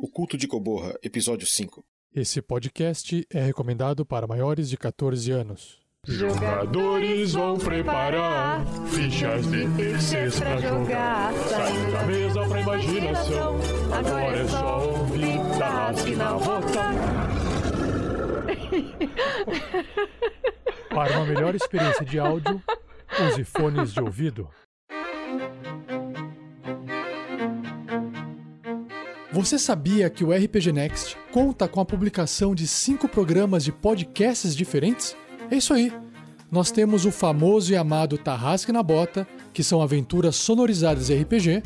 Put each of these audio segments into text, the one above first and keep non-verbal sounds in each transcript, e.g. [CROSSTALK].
O Culto de Coborra, Episódio 5. Esse podcast é recomendado para maiores de 14 anos. Jogadores vão preparar fichas de terceiros pra jogar. Saindo da mesa pra imaginação. Agora é só ouvir Tarrasque na bota. Para uma melhor experiência de áudio, use fones de ouvido. Você sabia que o RPG Next conta com a publicação de cinco programas de podcasts diferentes? É isso aí. Nós temos o famoso e amado Tarrasque na Bota, que são aventuras sonorizadas RPG,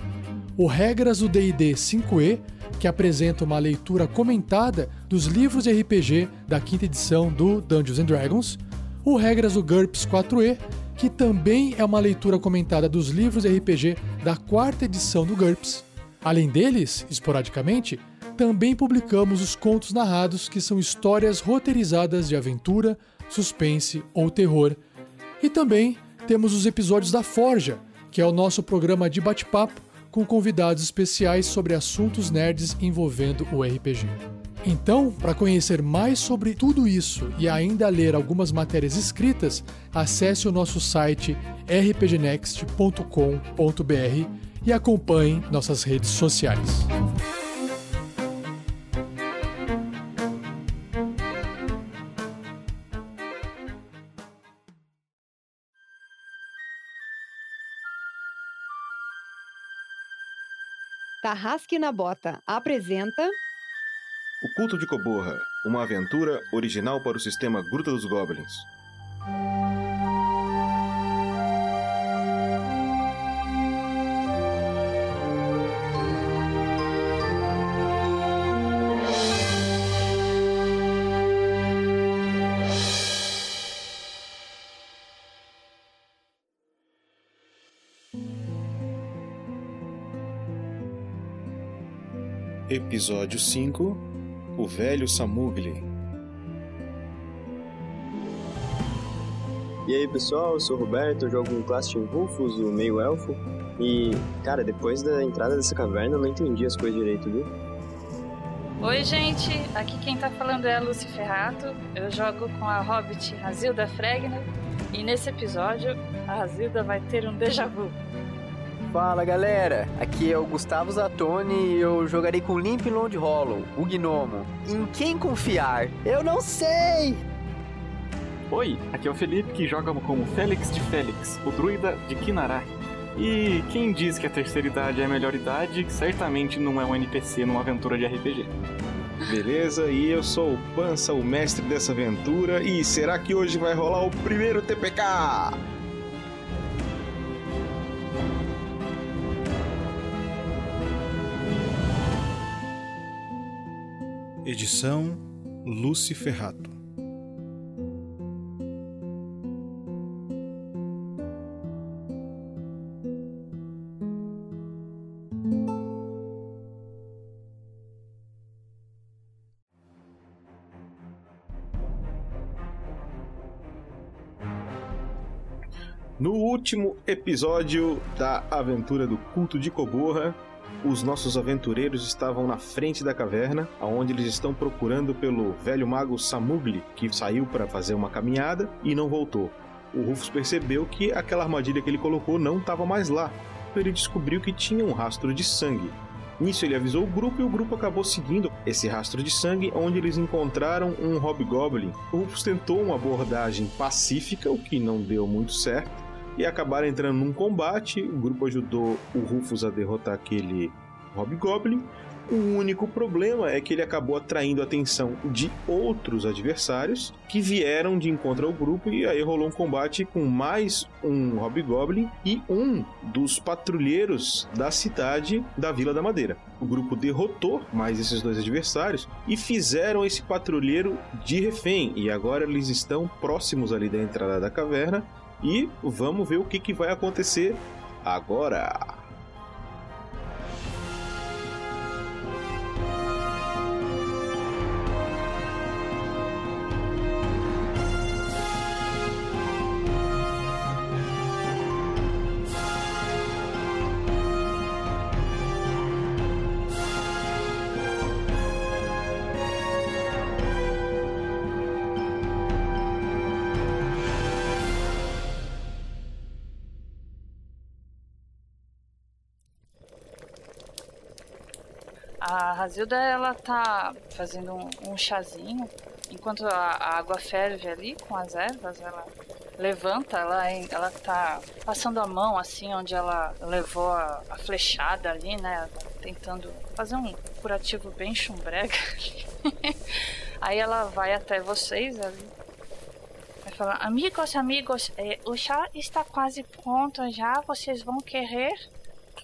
o Regras do D&D 5e, que apresenta uma leitura comentada dos livros de RPG da quinta edição do Dungeons and Dragons, o Regras do GURPS 4e, que também é uma leitura comentada dos livros de RPG da quarta edição do GURPS. Além deles, esporadicamente, também publicamos os contos narrados, que são histórias roteirizadas de aventura, suspense ou terror. E também temos os episódios da Forja, que é o nosso programa de bate-papo com convidados especiais sobre assuntos nerds envolvendo o RPG. Então, para conhecer mais sobre tudo isso e ainda ler algumas matérias escritas, acesse o nosso site rpgnext.com.br e acompanhe nossas redes sociais. Tarrasque na Bota apresenta O Culto de Coborra, uma aventura original para o sistema Gruta dos Goblins. Episódio 5 O Velho Samugli E aí pessoal, eu sou o Roberto, eu jogo um classe Team Rufus, o meio elfo. E, cara, depois da entrada dessa caverna eu não entendi as coisas direito, viu? Oi, gente. Aqui quem tá falando é a Lucy Ferrato. Eu jogo com a Hobbit Razilda Fregner. E nesse episódio, a Razilda vai ter um déjà vu. Fala galera, aqui é o Gustavo Zatoni e eu jogarei com Limp Lond Hollow, o gnomo. Em quem confiar? Eu não sei! Oi, aqui é o Felipe que joga como Félix de Félix, o druida de Kinará. E quem diz que a terceira idade é a melhor idade, certamente não é um NPC numa aventura de RPG. Beleza? E eu sou o Pança, o mestre dessa aventura. E será que hoje vai rolar o primeiro TPK? Edição Lucy Ferrato. No último episódio da aventura do culto de Coborra, os nossos aventureiros estavam na frente da caverna, onde eles estão procurando pelo velho mago Samugli, que saiu para fazer uma caminhada e não voltou. O Rufus percebeu que aquela armadilha que ele colocou não estava mais lá. Ele descobriu que tinha um rastro de sangue. Nisso ele avisou o grupo e o grupo acabou seguindo esse rastro de sangue, onde eles encontraram um Hobgoblin. O Rufus tentou uma abordagem pacífica, o que não deu muito certo e acabaram entrando num combate. O grupo ajudou o Rufus a derrotar aquele Hobgoblin. O único problema é que ele acabou atraindo a atenção de outros adversários que vieram de encontro ao grupo e aí rolou um combate com mais um Hobgoblin e um dos patrulheiros da cidade da Vila da Madeira. O grupo derrotou mais esses dois adversários e fizeram esse patrulheiro de refém e agora eles estão próximos ali da entrada da caverna e vamos ver o que, que vai acontecer agora. A Razilda, ela tá fazendo um, um chazinho. Enquanto a, a água ferve ali com as ervas, ela levanta, ela, ela tá passando a mão assim onde ela levou a, a flechada ali, né? Tentando fazer um curativo bem chumbrega. [LAUGHS] Aí ela vai até vocês ali. Vai falar, amigos, amigos, eh, o chá está quase pronto já, vocês vão querer?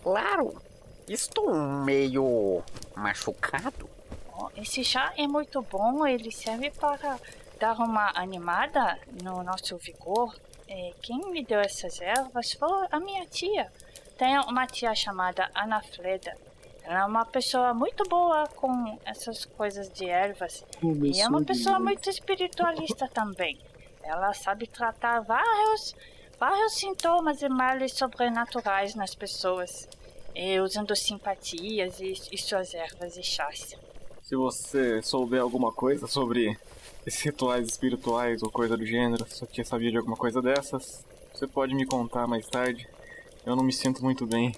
Claro, estou meio machucado. Oh, esse chá é muito bom, ele serve para dar uma animada no nosso vigor. É, quem me deu essas ervas foi a minha tia. Tenho uma tia chamada Ana Fleda. Ela é uma pessoa muito boa com essas coisas de ervas. E é uma pessoa muito espiritualista também. Ela sabe tratar vários, vários sintomas e males sobrenaturais nas pessoas, e usando simpatias e, e suas ervas e chás. Se você souber alguma coisa sobre esses rituais espirituais ou coisa do gênero, se tia sabia de alguma coisa dessas, você pode me contar mais tarde. Eu não me sinto muito bem.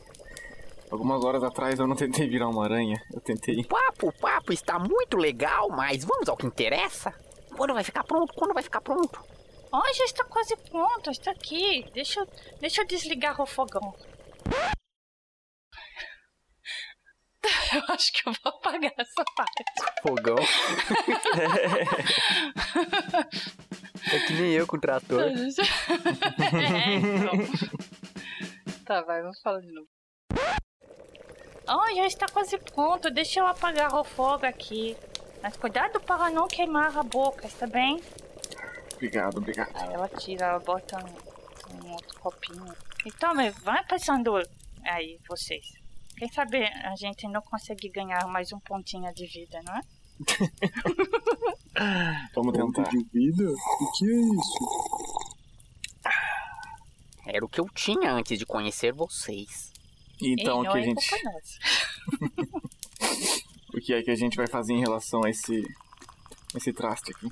Algumas horas atrás eu não tentei virar uma aranha, eu tentei. O papo, o papo está muito legal, mas vamos ao que interessa. Quando vai ficar pronto? Quando vai ficar pronto? Oh, já está quase pronto, está aqui. Deixa eu, deixa eu desligar o fogão. [LAUGHS] Eu acho que eu vou apagar essa parte. Fogão. [LAUGHS] é que nem eu com o trator. [LAUGHS] é, então. Tá, vai, vamos falar de novo. Oh, já está quase pronto. Deixa eu apagar o fogo aqui. Mas cuidado para não queimar a boca, está bem? Obrigado, obrigado. Aí ela tira, ela bota um, um outro copinho. Então, vai passando aí, vocês. Quem sabe a gente não consegue ganhar mais um pontinho de vida, não é? [LAUGHS] Vamos tentar. de vida? O que é isso? Era o que eu tinha antes de conhecer vocês. Então, Ei, o que a é gente. [LAUGHS] O que é que a gente vai fazer em relação a esse. esse traste aqui?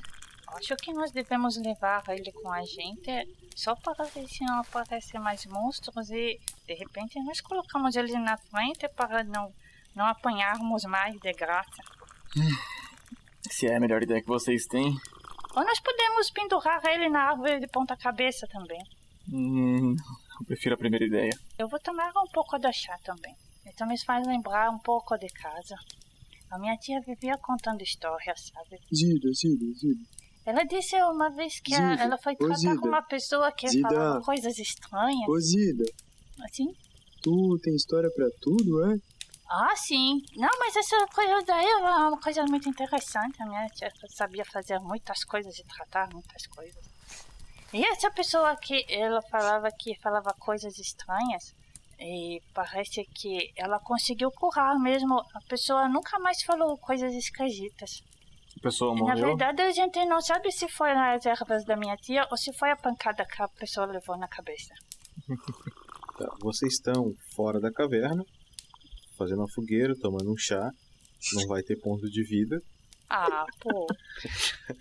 Acho que nós devemos levar ele com a gente só para ver se não aparecem mais monstros e de repente nós colocamos ele na frente para não, não apanharmos mais de graça. [SIGHS] Se é a melhor ideia que vocês têm. Ou nós podemos pendurar ele na árvore de ponta cabeça também. Hum, eu prefiro a primeira ideia. Eu vou tomar um pouco da chá também. Então me faz lembrar um pouco de casa. A minha tia vivia contando histórias, sabe? Zida, Zida, Zida. Ela disse uma vez que a- Zida, ela foi tratar Zida. com uma pessoa que Zida. falava coisas estranhas. Ô Zida, Assim? tu tem história pra tudo, é? Ah, sim. Não, mas essa coisa daí é uma coisa muito interessante. A minha tia sabia fazer muitas coisas e tratar muitas coisas. E essa pessoa que ela falava que falava coisas estranhas, e parece que ela conseguiu curar mesmo. A pessoa nunca mais falou coisas esquisitas. A pessoa E, na morreu. verdade, a gente não sabe se foi nas ervas da minha tia ou se foi a pancada que a pessoa levou na cabeça. [LAUGHS] Tá, vocês estão fora da caverna, fazendo uma fogueira, tomando um chá. Não vai ter ponto de vida. Ah, pô. [LAUGHS]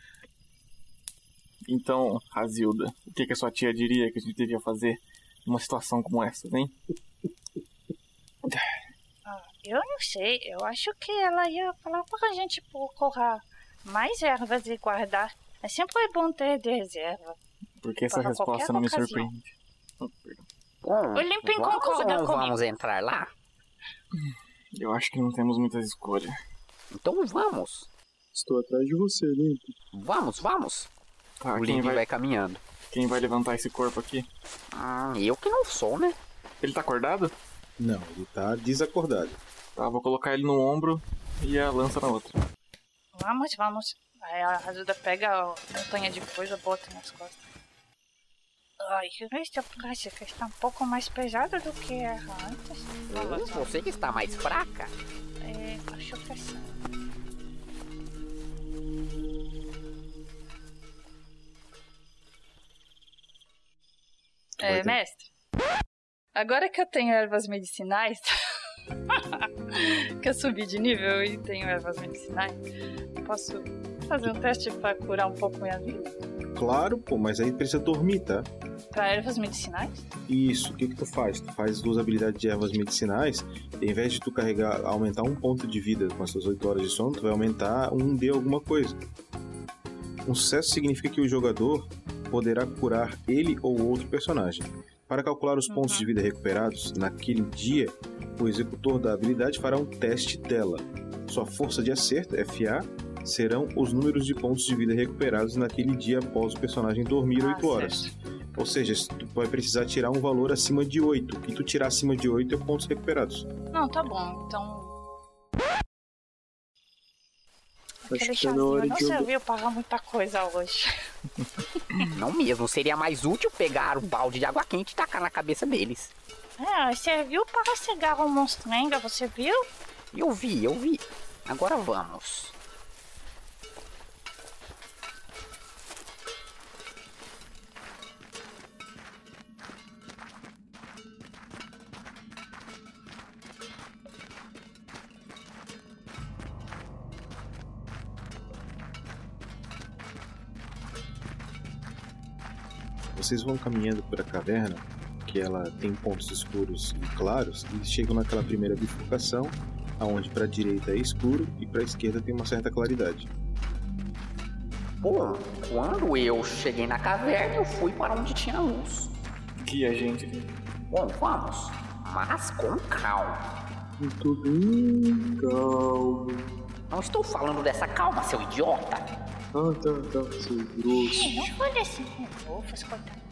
Então, Razilda, o que, que a sua tia diria que a gente devia fazer numa situação como essa, hein? Ah, eu não sei. Eu acho que ela ia falar pra gente procurar mais ervas e guardar. É sempre bom ter de reserva. Porque essa resposta não me ocasião. surpreende. Oh. Bom, O Limpin vamos concorda comigo. vamos entrar lá? Eu acho que não temos muitas escolhas. Então vamos. Estou atrás de você, Limp. Vamos, vamos. Tá, o quem Link vai, vai caminhando. quem vai levantar esse corpo aqui? Hum, eu que não sou, né? Ele tá acordado? Não, ele tá desacordado. Tá, vou colocar ele no ombro e a lança na outra. Vamos, vamos. Aí a Ajuda pega a montanha de coisa e bota nas costas. Ai, esta prática está um pouco mais pesada do que era antes. Hum, só. Você que está mais fraca. É, acho que sim. É, mestre. Agora que eu tenho ervas medicinais, [LAUGHS] [LAUGHS] que eu subi de nível e tenho ervas medicinais, posso fazer um teste para curar um pouco minha vida? Claro, pô, mas aí precisa dormir, tá? Pra ervas medicinais? Isso, o que que tu faz? Tu faz duas habilidades de ervas medicinais, e ao invés de tu carregar, aumentar um ponto de vida com essas 8 horas de sono, tu vai aumentar um D alguma coisa. Um sucesso significa que o jogador poderá curar ele ou outro personagem. Para calcular os pontos de vida recuperados naquele dia, o executor da habilidade fará um teste dela. Sua força de acerto, FA, serão os números de pontos de vida recuperados naquele dia após o personagem dormir Ah, 8 horas. Ou seja, tu vai precisar tirar um valor acima de 8. O que tu tirar acima de 8 é pontos recuperados. Não, tá bom. Então. Acho Aquele que tá na chazinho hora não de jogar. serviu para muita coisa hoje. [LAUGHS] Não mesmo, seria mais útil pegar um balde de água quente e tacar na cabeça deles. É, serviu para cegar o monstrenga, você viu? Eu vi, eu vi. Agora vamos. Vocês vão caminhando por a caverna, que ela tem pontos escuros e claros, e chegam naquela primeira bifurcação, aonde para a direita é escuro e para a esquerda tem uma certa claridade. Bom, quando eu cheguei na caverna, eu fui para onde tinha luz. Que a gente. Bom, vamos. Mas com calma. Tô bem calmo. Não estou falando dessa calma, seu idiota. Ah, tá, tá, seu grosso. Ih, não fale assim com fofos, coitado.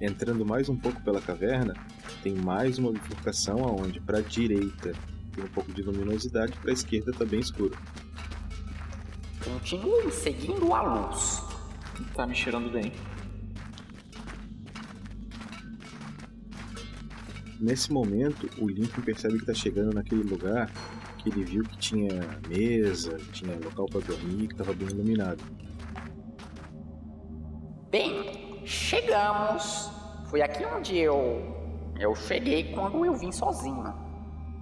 Entrando mais um pouco pela caverna, tem mais uma bifurcação aonde para a direita tem um pouco de luminosidade, para a esquerda está bem escuro. Continue seguindo a luz. Tá me cheirando bem. Nesse momento, o Lincoln percebe que está chegando naquele lugar que ele viu que tinha mesa, tinha local para dormir, que estava bem iluminado. Bem, chegamos. Foi aqui onde eu. Eu cheguei quando eu vim sozinho.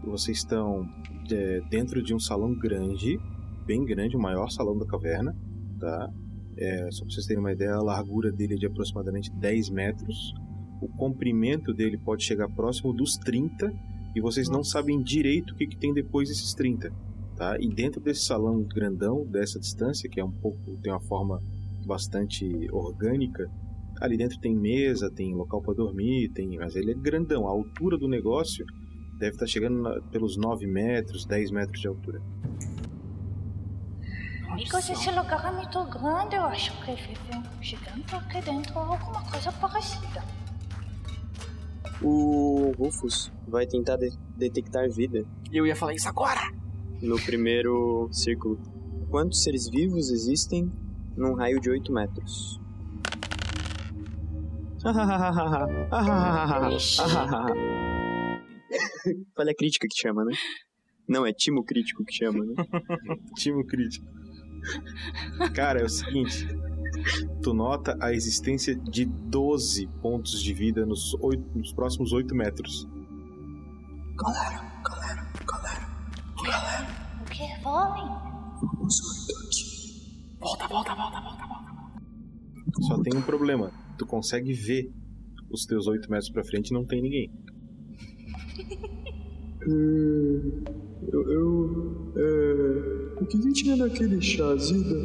Vocês estão é, dentro de um salão grande, bem grande, o maior salão da caverna, tá? É, só para vocês terem uma ideia, a largura dele é de aproximadamente 10 metros. O comprimento dele pode chegar próximo dos 30 e vocês não sabem direito o que, que tem depois desses 30, tá? E dentro desse salão grandão, dessa distância, que é um pouco tem uma forma bastante orgânica, ali dentro tem mesa, tem local para dormir, tem, mas ele é grandão. A altura do negócio deve estar chegando na- pelos 9 metros, 10 metros de altura. Amigos, esse lugar é muito grande. Eu acho que vive um gigante aqui dentro alguma coisa parecida. O Rufus vai tentar de- detectar vida E eu ia falar isso agora! no primeiro círculo. Quantos seres vivos existem num raio de 8 metros? [LAUGHS] Falha crítica que chama, né? Não, é timo crítico que chama, né? [LAUGHS] Timo crítico. Cara, é o seguinte. Tu nota a existência de 12 pontos de vida nos, oito- nos próximos 8 metros. Galera, galera, galera, galera. O que? Volem? Vamos daqui. Volta, volta, volta, volta, volta. Só tem um problema. Tu consegue ver os teus 8 metros pra frente e não tem ninguém. É, [LAUGHS] eu. eu é, o que que tinha naquele chá, Zida?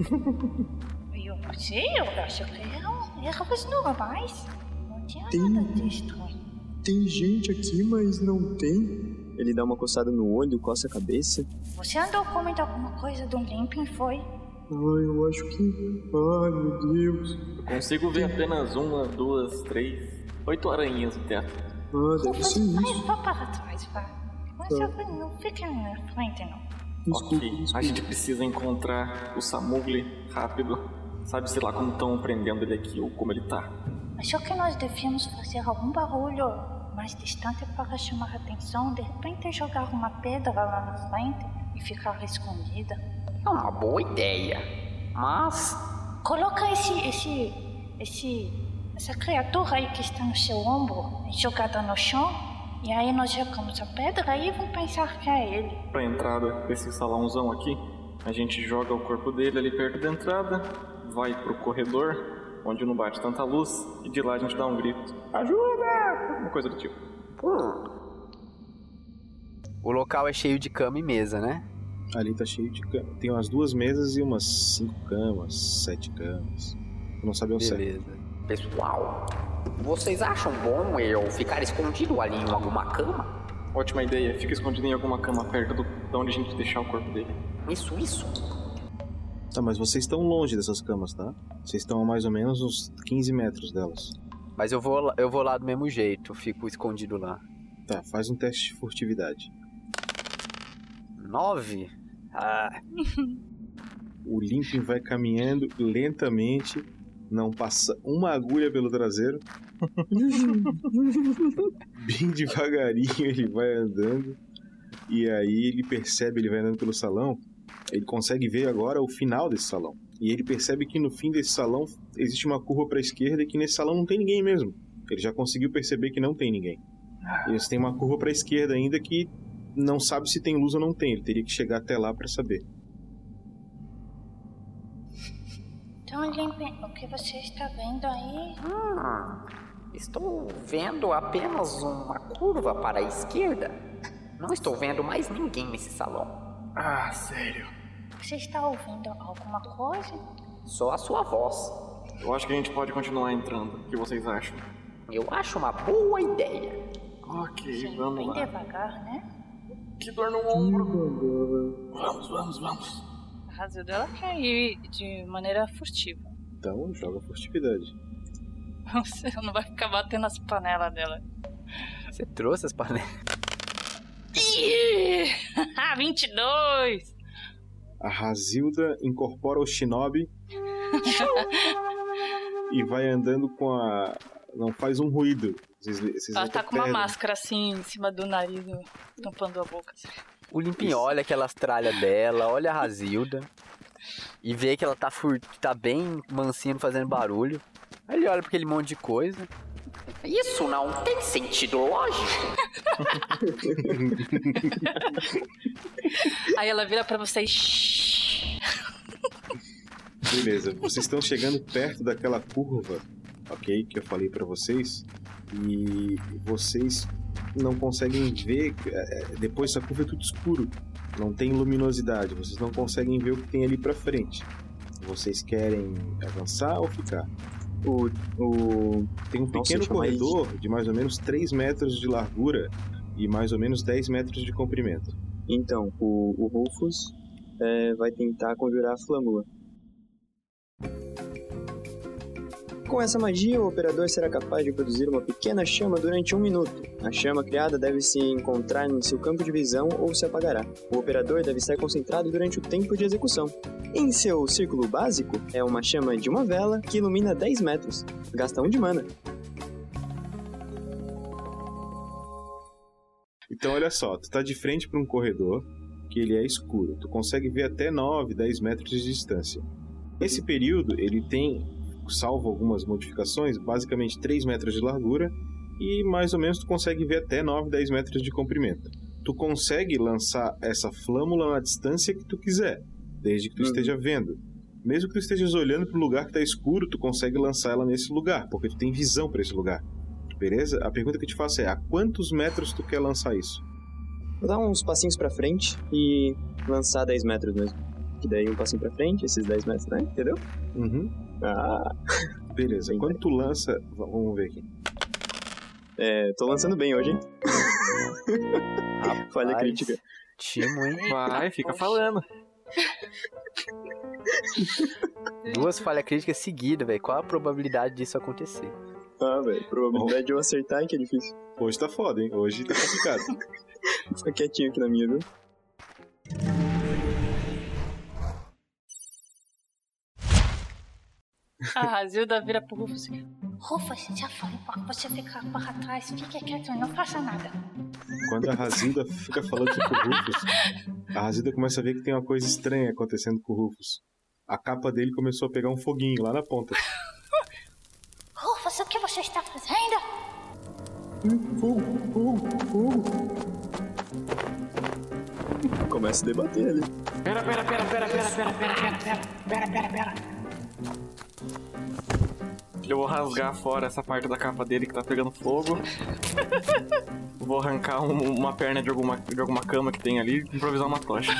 [LAUGHS] Sei, eu acho que eram ervas normais. Não tinha Tem- nada de estranho. Tem gente aqui, mas não tem? Ele dá uma coçada no olho, coça a cabeça. Você andou comendo alguma coisa do limping, foi? Ai, eu acho que. Ai, meu Deus. Eu consigo ver apenas uma, duas, três, oito aranhas no teto. Ah, deve ser Vai, isso. vá para trás, vá. Mas Tá. não fique na frente, não. Desculpa, ok, a desculpa. gente precisa encontrar o Samugli rápido. Sabe, sei lá, como estão prendendo ele aqui ou como ele tá. Achou que nós devíamos fazer algum barulho mais distante para chamar a atenção? De repente jogar uma pedra lá na frente e ficar escondida? É uma boa ideia. Mas. Coloca esse, esse, esse, essa criatura aí que está no seu ombro jogada no chão e aí nós jogamos a pedra e vão pensar que é ele. Pra entrada desse salãozão aqui, a gente joga o corpo dele ali perto da entrada, vai pro corredor onde não bate tanta luz, e de lá a gente dá um grito. Ajuda! Uma coisa do tipo. O local é cheio de cama e mesa, né? Ali tá cheio de cama. Tem umas duas mesas e umas cinco camas, sete camas. Não sabe ao certo. Beleza. Pessoal, vocês acham bom eu ficar escondido ali em alguma cama? Ótima ideia, fica escondido em alguma cama perto do, de onde a gente deixar o corpo dele. Isso, isso. Tá, mas vocês estão longe dessas camas, tá? Vocês estão a mais ou menos uns 15 metros delas. Mas eu vou, lá- eu vou lá do mesmo jeito, fico escondido lá. Tá, faz um teste de furtividade. Nove? Ah, O Limpin vai caminhando lentamente, não passa uma agulha pelo traseiro. [LAUGHS] Bem devagarinho ele vai andando. E aí ele percebe, ele vai andando pelo salão, ele consegue ver agora o final desse salão. E ele percebe que no fim desse salão existe uma curva para a esquerda e que nesse salão não tem ninguém mesmo. Ele já conseguiu perceber que não tem ninguém. E eles têm uma curva para a esquerda ainda que não sabe se tem luz ou não tem. Ele teria que chegar até lá para saber. Então, o que você está vendo aí? Hum, estou vendo apenas uma curva para a esquerda. Não estou vendo mais ninguém nesse salão. Ah, sério. Você está ouvindo alguma coisa? Só a sua voz. Eu acho que a gente pode continuar entrando. O que vocês acham? Eu acho uma boa ideia. Ok, Sim, vamos bem lá. devagar, né? Que dor no ombro. Vamos, vamos, vamos. A razão dela quer ir de maneira furtiva. Então joga furtividade. Você não vai ficar batendo as panelas dela. você trouxe as panelas? Ih! [LAUGHS] 22! A Razilda incorpora o Shinobi [LAUGHS] e vai andando com a. Não faz um ruído. Vocês, vocês Ela tá com uma máscara assim em cima do nariz, tampando a boca. assim. O Limpinho olha aquelas tralhas dela, olha a Razilda e vê que ela tá, fur... tá bem mansinha, fazendo barulho. Aí ele olha pra aquele monte de coisa. Isso não tem sentido lógico. [LAUGHS] Aí ela vira pra vocês. Beleza, vocês estão chegando perto daquela curva, ok? Que eu falei pra vocês. E vocês não conseguem ver. é, é, Depois dessa curva é tudo escuro. Não tem luminosidade. Vocês não conseguem ver o que tem ali pra frente. Vocês querem avançar ou ficar? O, o... Tem um Nossa, pequeno mais- corredor de mais ou menos 3 metros de largura e mais ou menos 10 metros de comprimento. Então, o, o Rufus é, vai tentar conjurar a flâmula. Com essa magia, o operador será capaz de produzir uma pequena chama durante um minuto. A chama criada deve se encontrar em seu campo de visão ou se apagará. O operador deve estar concentrado durante o tempo de execução. Em seu círculo básico, é uma chama de uma vela que ilumina 10 metros. Gasta um de mana. Então olha só, tu tá de frente para um corredor que ele é escuro. Tu consegue ver até 9, 10 metros de distância. Esse período ele tem, salvo algumas modificações, basicamente 3 metros de largura e mais ou menos tu consegue ver até 9, 10 metros de comprimento. Tu consegue lançar essa flâmula na distância que tu quiser, desde que tu esteja vendo. Mesmo que tu estejas olhando para o lugar que tá escuro, tu consegue lançar ela nesse lugar, porque tu tem visão para esse lugar. Beleza? A pergunta que eu te faço é: a quantos metros tu quer lançar isso? Vou dar uns passinhos pra frente e lançar 10 metros mesmo. Que daí um passinho pra frente, esses 10 metros, né? Entendeu? Uhum. Ah, Beleza. Quando tu lança. Vamos ver aqui. é, tô lançando bem hoje, hein? Falha crítica. Timo, hein? Vai, fica falando. Duas falhas críticas seguidas, velho. Qual a probabilidade disso acontecer? Ah, velho, probabilidade de eu acertar é que é difícil. Hoje tá foda, hein? Hoje tá complicado. [LAUGHS] Vou ficar quietinho aqui na minha, viu? A Razilda vira pro Rufus. Rufus, já falei pra você ficar para trás. Fique quieto, não faça nada. Quando a Razilda fica falando isso com o Rufus, a Razilda começa a ver que tem uma coisa estranha acontecendo com o Rufus. A capa dele começou a pegar um foguinho lá na ponta. Rufus, o que você está fazendo? Fogo, fogo, fogo. Começa a debater ali. Pera, pera, pera, pera, pera, pera, pera, pera, pera, pera, pera, pera. Eu vou rasgar fora essa parte da capa dele que tá pegando fogo. vou arrancar um- uma perna de alguma, de alguma cama que tem ali e improvisar uma tocha.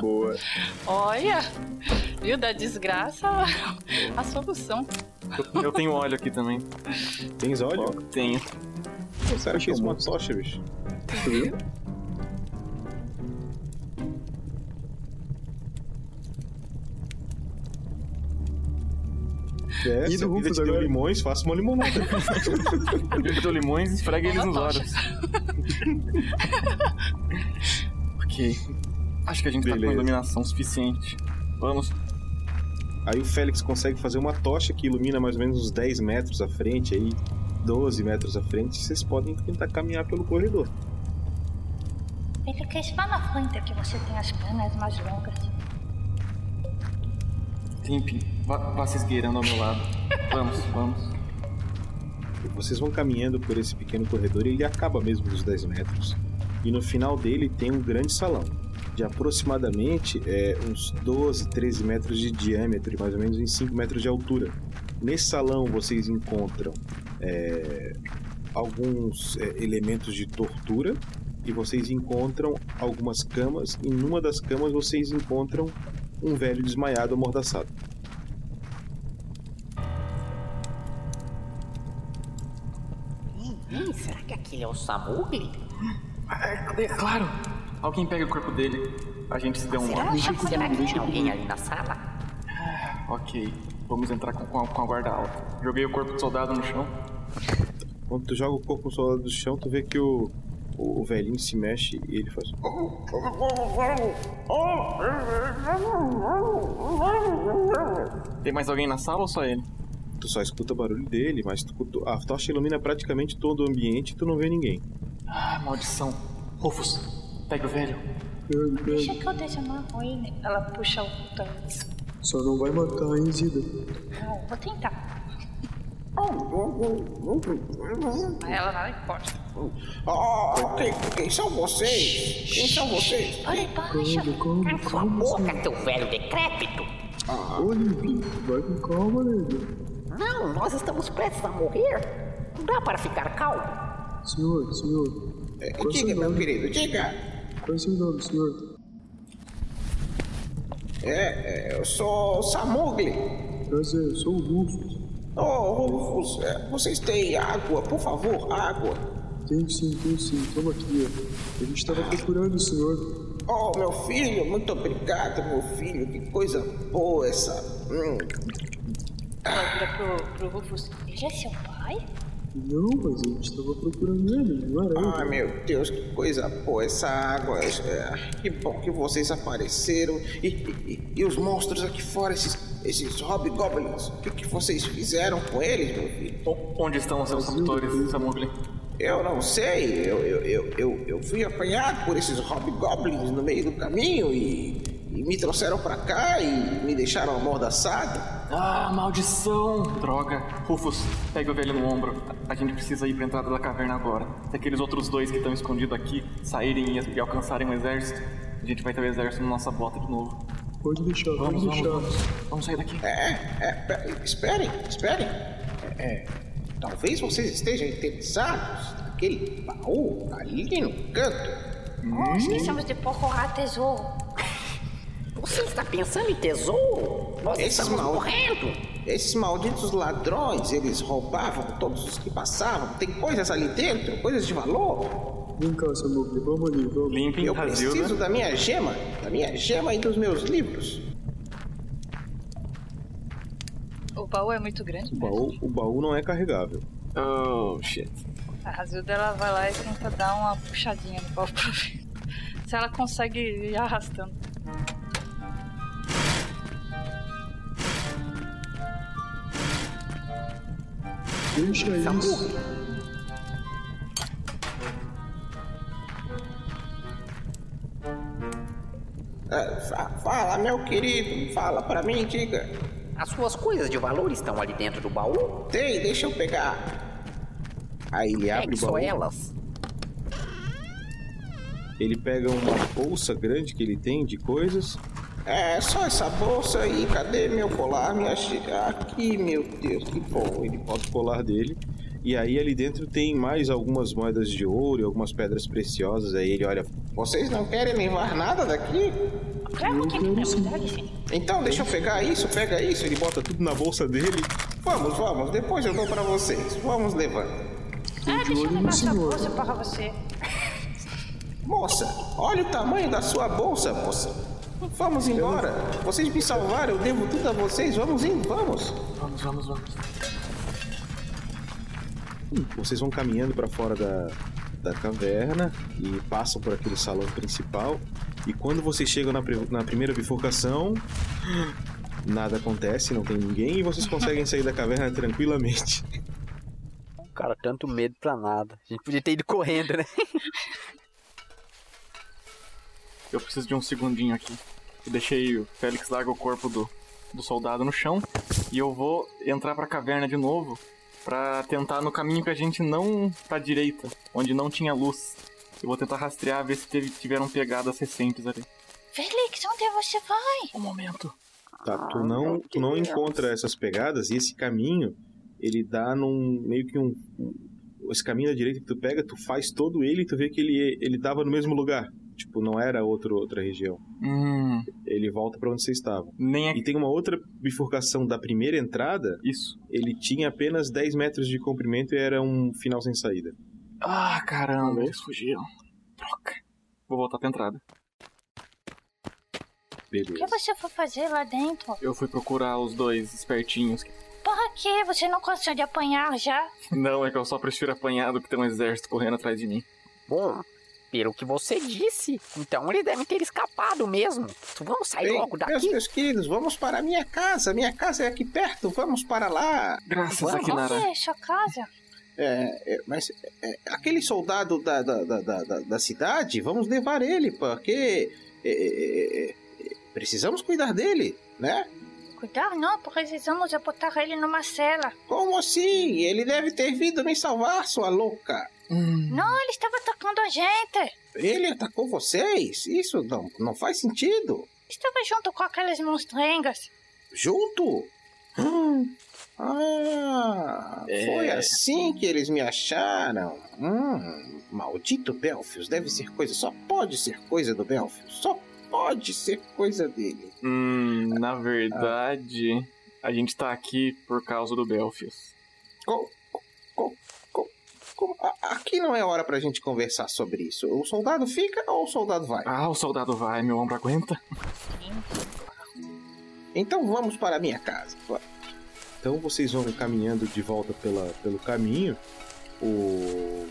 Boa. Olha, viu, da desgraça a solução. Eu, eu tenho óleo aqui também. Tens óleo? Tenho. Pô, Você fez uma tocha, bicho. É, E do Rufus te deu agora? limões, faça uma limonada. [LAUGHS] Eu dou limões e esfrega eles nos olhos. [LAUGHS] ok. Acho que a gente tá Beleza. com iluminação suficiente. Vamos. Aí o Félix consegue fazer uma tocha que ilumina mais ou menos uns 10 metros à frente, aí 12 metros à frente. Vocês podem tentar caminhar pelo corredor. Ele quer vá na frente que você tem as pernas mais longas. Limpe, vá, se esgueirando ao meu lado. Vamos, vamos. Vocês vão caminhando por esse pequeno corredor e ele acaba mesmo nos 10 metros. E no final dele tem um grande salão, de aproximadamente é, uns 12, 13 metros de diâmetro e mais ou menos em 5 metros de altura. Nesse salão vocês encontram é, alguns é, elementos de tortura e vocês encontram algumas camas. E numa das camas vocês encontram um velho desmaiado amordaçado. Samugli? É, é claro. Alguém pega o corpo dele. A gente se deu um Será, óleo. será que tem alguém ali na sala? Ok, vamos entrar com, com a, com a guarda alta. Joguei o corpo do soldado no chão. Quando tu joga o corpo do soldado do chão, tu vê que o, o, o velhinho se mexe e ele faz. Tem mais alguém na sala ou só ele? Tu só escuta o barulho dele, mas tu, tu- a tocha ilumina praticamente todo o ambiente e tu não vê ninguém. Ah, maldição. Rufus, pega o velho. Deixa que eu desamarro ele. Ela puxa o botão. Só não vai matar, hein, Zida? Não, vou tentar. Ela não importa. Oh, quem, quem são vocês? Quem são vocês? Olha baixo. Cala sua boca, teu velho decrépito! Ô, Limpy, vai com calma, nego. Não, nós estamos prestes a morrer. Não dá para ficar calmo. Senhor, senhor. É, é diga, meu querido, diga. Qual é seu nome, senhor? É, é, eu sou Samugli. Prazer, eu sou o Rufus. Oh, Rufus, é, vocês têm água, por favor, água. Tenho sim, tenho sim. Toma aqui, ó. A gente estava procurando o senhor. Oh, meu filho, muito obrigado, meu filho. Que coisa boa essa. Hum. Ela vira pro, pro Rufus. Ele é seu pai? Não, mas gente estava procurando ele, não era ele? Ah, meu Deus, que coisa boa essa água. É, que bom que vocês apareceram. E, e- e os monstros aqui fora, esses, esses hobgoblins, o que, que vocês fizeram com eles, meu filho? Onde estão os seus captores, Samugli? Eu não sei, eu, eu, eu, eu, eu fui apanhado por esses hobgoblins no meio do caminho e, e me trouxeram pra cá e me deixaram amordaçado. Ah, maldição! Droga. Rufus, pega o velho no ombro. A gente precisa ir pra entrada da caverna agora. Se aqueles outros dois que estão escondidos aqui saírem e, alcançarem o exército, a gente vai ter o exército na nossa bota de novo. Pode deixar, Vamos, pode vamos, deixar. vamos. Vamos sair daqui. É, é, pe- esperem, esperem. É, é, talvez vocês estejam interessados naquele baú ali no canto. Oh, esquecemos de procurar tesouro. Você está pensando em tesouro? Nós Esses estamos mal- morrendo. Esses malditos ladrões, eles roubavam todos os que passavam. Tem coisas ali dentro, coisas de valor. Vem cá, Samugli, vamos ali, vamos. Limpem, Eu preciso Razilda. da minha gema, da minha gema e dos meus livros. O baú é muito grande. O baú, o baú não é carregável. Oh, shit. A Razilda ela vai lá e tenta dar uma puxadinha no baú pra ver [LAUGHS] se ela consegue ir arrastando. Deixa isso. É, fa- fala, meu querido, fala pra mim, diga. As suas coisas de valor estão ali dentro do baú? Tem, deixa eu pegar. Aí ele abre Pegue o só baú. elas. Ele pega uma bolsa grande que ele tem de coisas. É, só essa bolsa aí. Cadê meu colar? Minha chi- Aqui, meu Deus, que bom. Ele bota o colar dele. E aí ali dentro tem mais algumas moedas de ouro e algumas pedras preciosas. Aí ele olha. Vocês não querem levar nada daqui? Claro que não. Então deixa eu pegar isso, pega isso. Ele bota tudo na bolsa dele. Vamos, vamos, depois eu dou pra vocês. Vamos levando. Ah, deixa eu levar essa bolsa para você. Moça, olha o tamanho da sua bolsa, moça. Vamos embora. Vocês me salvaram, eu devo tudo a vocês. Vamos indo, vamos. Vamos, vamos, vamos. Vocês vão caminhando para fora da, da caverna e passam por aquele salão principal. E quando vocês chegam na, na primeira bifurcação, nada acontece, não tem ninguém e vocês conseguem sair da caverna tranquilamente. Cara, tanto medo pra nada. A gente podia ter ido correndo, né? Eu preciso de um segundinho aqui. Eu deixei o Félix larga o corpo do, do soldado no chão e eu vou entrar pra caverna de novo pra tentar no caminho que a gente não pra direita, onde não tinha luz. Eu vou tentar rastrear, ver se teve, tiveram pegadas recentes ali. Felix, onde você vai? Um momento. Tá, tu não, tu não encontra essas pegadas e esse caminho, ele dá num meio que um, um- esse caminho da direita que tu pega, tu faz todo ele e tu vê que ele ele tava no mesmo lugar. Tipo, não era outro, outra região. Hum, Ele volta pra onde você estava. nem aqui. E tem uma outra bifurcação da primeira entrada, Isso. ele tinha apenas 10 metros de comprimento e era um final sem saída. Ah, caramba, eles fugiram. Troca. Vou voltar pra entrada. O que Beleza. você foi fazer lá dentro? Eu fui procurar os dois espertinhos. Para quê? Você não cansou de apanhar já? Não, é que eu só prefiro apanhar do que ter um exército correndo atrás de mim. Bom, pelo que você disse, então eles devem ter escapado mesmo. Vamos sair Bem, logo meus, daqui. meus queridos, vamos para a minha casa. Minha casa é aqui perto, vamos para lá. Graças a Vamos. Kinara. Onde é sua casa? É, é, mas é, aquele soldado da, da, da, da, da- da cidade, vamos levar ele, porque é, é, é, precisamos cuidar dele, né? Cuidar não, precisamos é botar ele numa cela. Como assim? Ele deve ter vindo me salvar, sua louca. Não, ele estava atacando a gente. Ele atacou vocês? Isso não, não faz sentido. Estava junto com aquelas monstrengas. Junto? Hum. Ah, É. foi assim que eles me acharam. Hum, maldito Belfius, deve ser coisa, só pode ser coisa do Belfius, só pode ser coisa dele. Hum, na verdade, a gente tá aqui por causa do Belfius. Co- a- aqui não é hora pra gente conversar sobre isso. O soldado fica ou o soldado vai? Ah, o soldado vai, meu ombro aguenta? Então vamos para a minha casa. Então vocês vão caminhando de volta pela, pelo caminho. O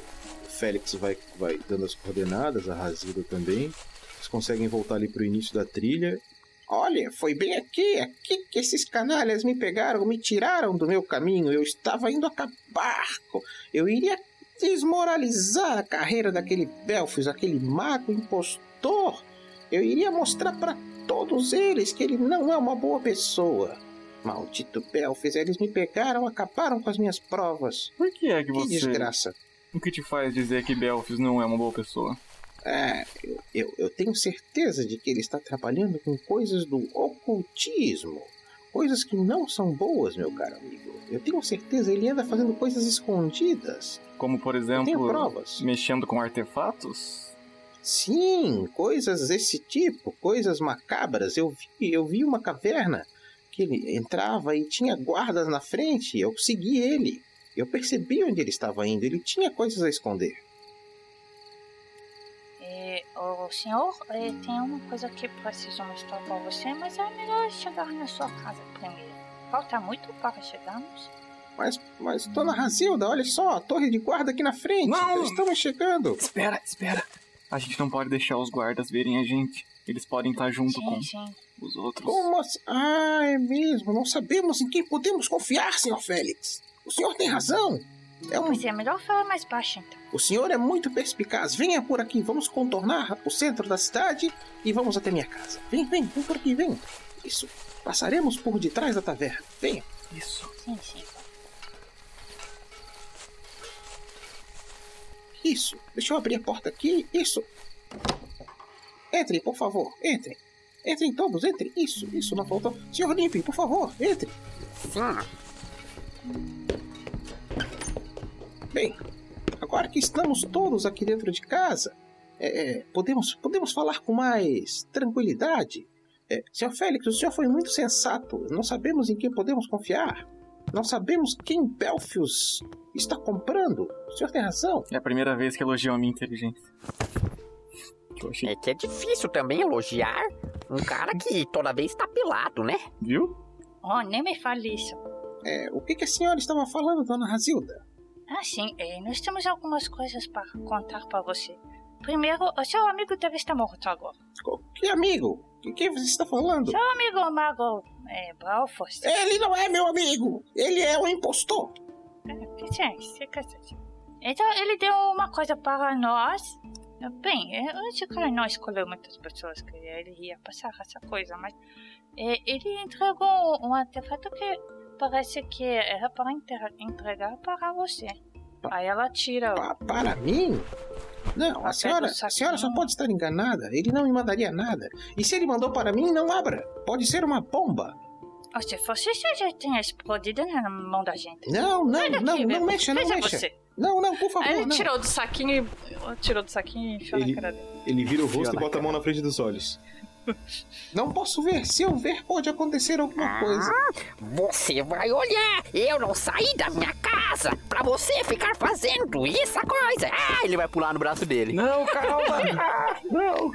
Félix vai, vai dando as coordenadas, a Razilda também. Vocês conseguem voltar ali pro início da trilha. Olha, foi bem aqui, aqui que esses canalhas me pegaram, me tiraram do meu caminho. Eu estava indo acabar com. Eu iria desmoralizar a carreira daquele Belfius, aquele mago impostor. Eu iria mostrar para todos eles que ele não é uma boa pessoa. Maldito Belfius, eles me pegaram, acabaram com as minhas provas. Por que é que Que você. desgraça. O que te faz dizer que Belfius não é uma boa pessoa? É, eu, eu, eu tenho certeza de que ele está trabalhando com coisas do ocultismo. Coisas que não são boas, meu caro amigo. Eu tenho certeza, ele anda fazendo coisas escondidas. Como, por exemplo, mexendo com artefatos? Sim, coisas desse tipo, coisas macabras. Eu vi, eu vi uma caverna que ele entrava e tinha guardas na frente. Eu segui ele. Eu percebi onde ele estava indo. Ele tinha coisas a esconder. É, o senhor é, tem uma coisa que preciso mostrar para você, mas é melhor chegar na sua casa primeiro. Falta muito para chegarmos. Mas, mas, dona Razilda, olha só, a torre de guarda aqui na frente. Não! Estamos chegando. Espera, espera. A gente não pode deixar os guardas verem a gente. Eles podem estar junto Sim, com sim. os outros. Como assim? Ah, é mesmo. Não sabemos em quem podemos confiar, senhor Félix. O senhor tem razão. É um... Pois é, melhor falar mais baixo então. O senhor é muito perspicaz. Venha por aqui. Vamos contornar o centro da cidade e vamos até minha casa. Vem, vem, vem por aqui, vem. Isso. Passaremos por detrás da taverna. Venha. Isso. Sim, sim. Isso. Deixa eu abrir a porta aqui. Isso. Entrem, por favor, entrem. Entrem todos, entrem. Isso, isso, não faltou. Senhor Limpy, por favor, entre. Sim. Bem, agora que estamos todos aqui dentro de casa, é, é, podemos, podemos falar com mais tranquilidade. É, senhor Félix, o senhor foi muito sensato. Não sabemos em quem podemos confiar. Não sabemos quem Belfius está comprando. O senhor tem razão. É a primeira vez que elogiam a minha inteligência. Que. É que é difícil também elogiar um cara que toda vez tá pelado, né? Viu? Oh, nem me fale isso. É, o que, que a senhora estava falando, dona Razilda? Ah, sim, é, nós temos algumas coisas para contar para você. Primeiro, o seu amigo deve estar morto agora. Que amigo? O que, que você está falando? Seu amigo Mago é, Balfost. Ele não é meu amigo. Ele é um impostor. Que assim. Então, ele deu uma coisa para nós. Bem, é, esse cara não escolheu muitas pessoas que ele ia passar essa coisa, mas é, ele entregou um artefato que parece que era para entre- entregar para você. Aí ela tira. Pa- para mim? Não, a senhora, a senhora só pode estar enganada. Ele não me mandaria nada. E se ele mandou para mim, não abra. Pode ser uma bomba. Se fosse, você já tinha explodido na mão da gente. Não, não, Sai daqui, não, não mexa, não mexa. você. Não, não, por favor, Aí ele não. tirou do saquinho e. Tirou do saquinho e enfiou Ele- na cara dele. Ele vira o rosto e bota a mão na frente dos olhos. Não posso ver. Se eu ver, pode acontecer alguma coisa. Você vai olhar! Eu não saí da minha casa pra você ficar fazendo essa coisa! Ah, ele vai pular no braço dele. Não, calma! [LAUGHS] Ah, não!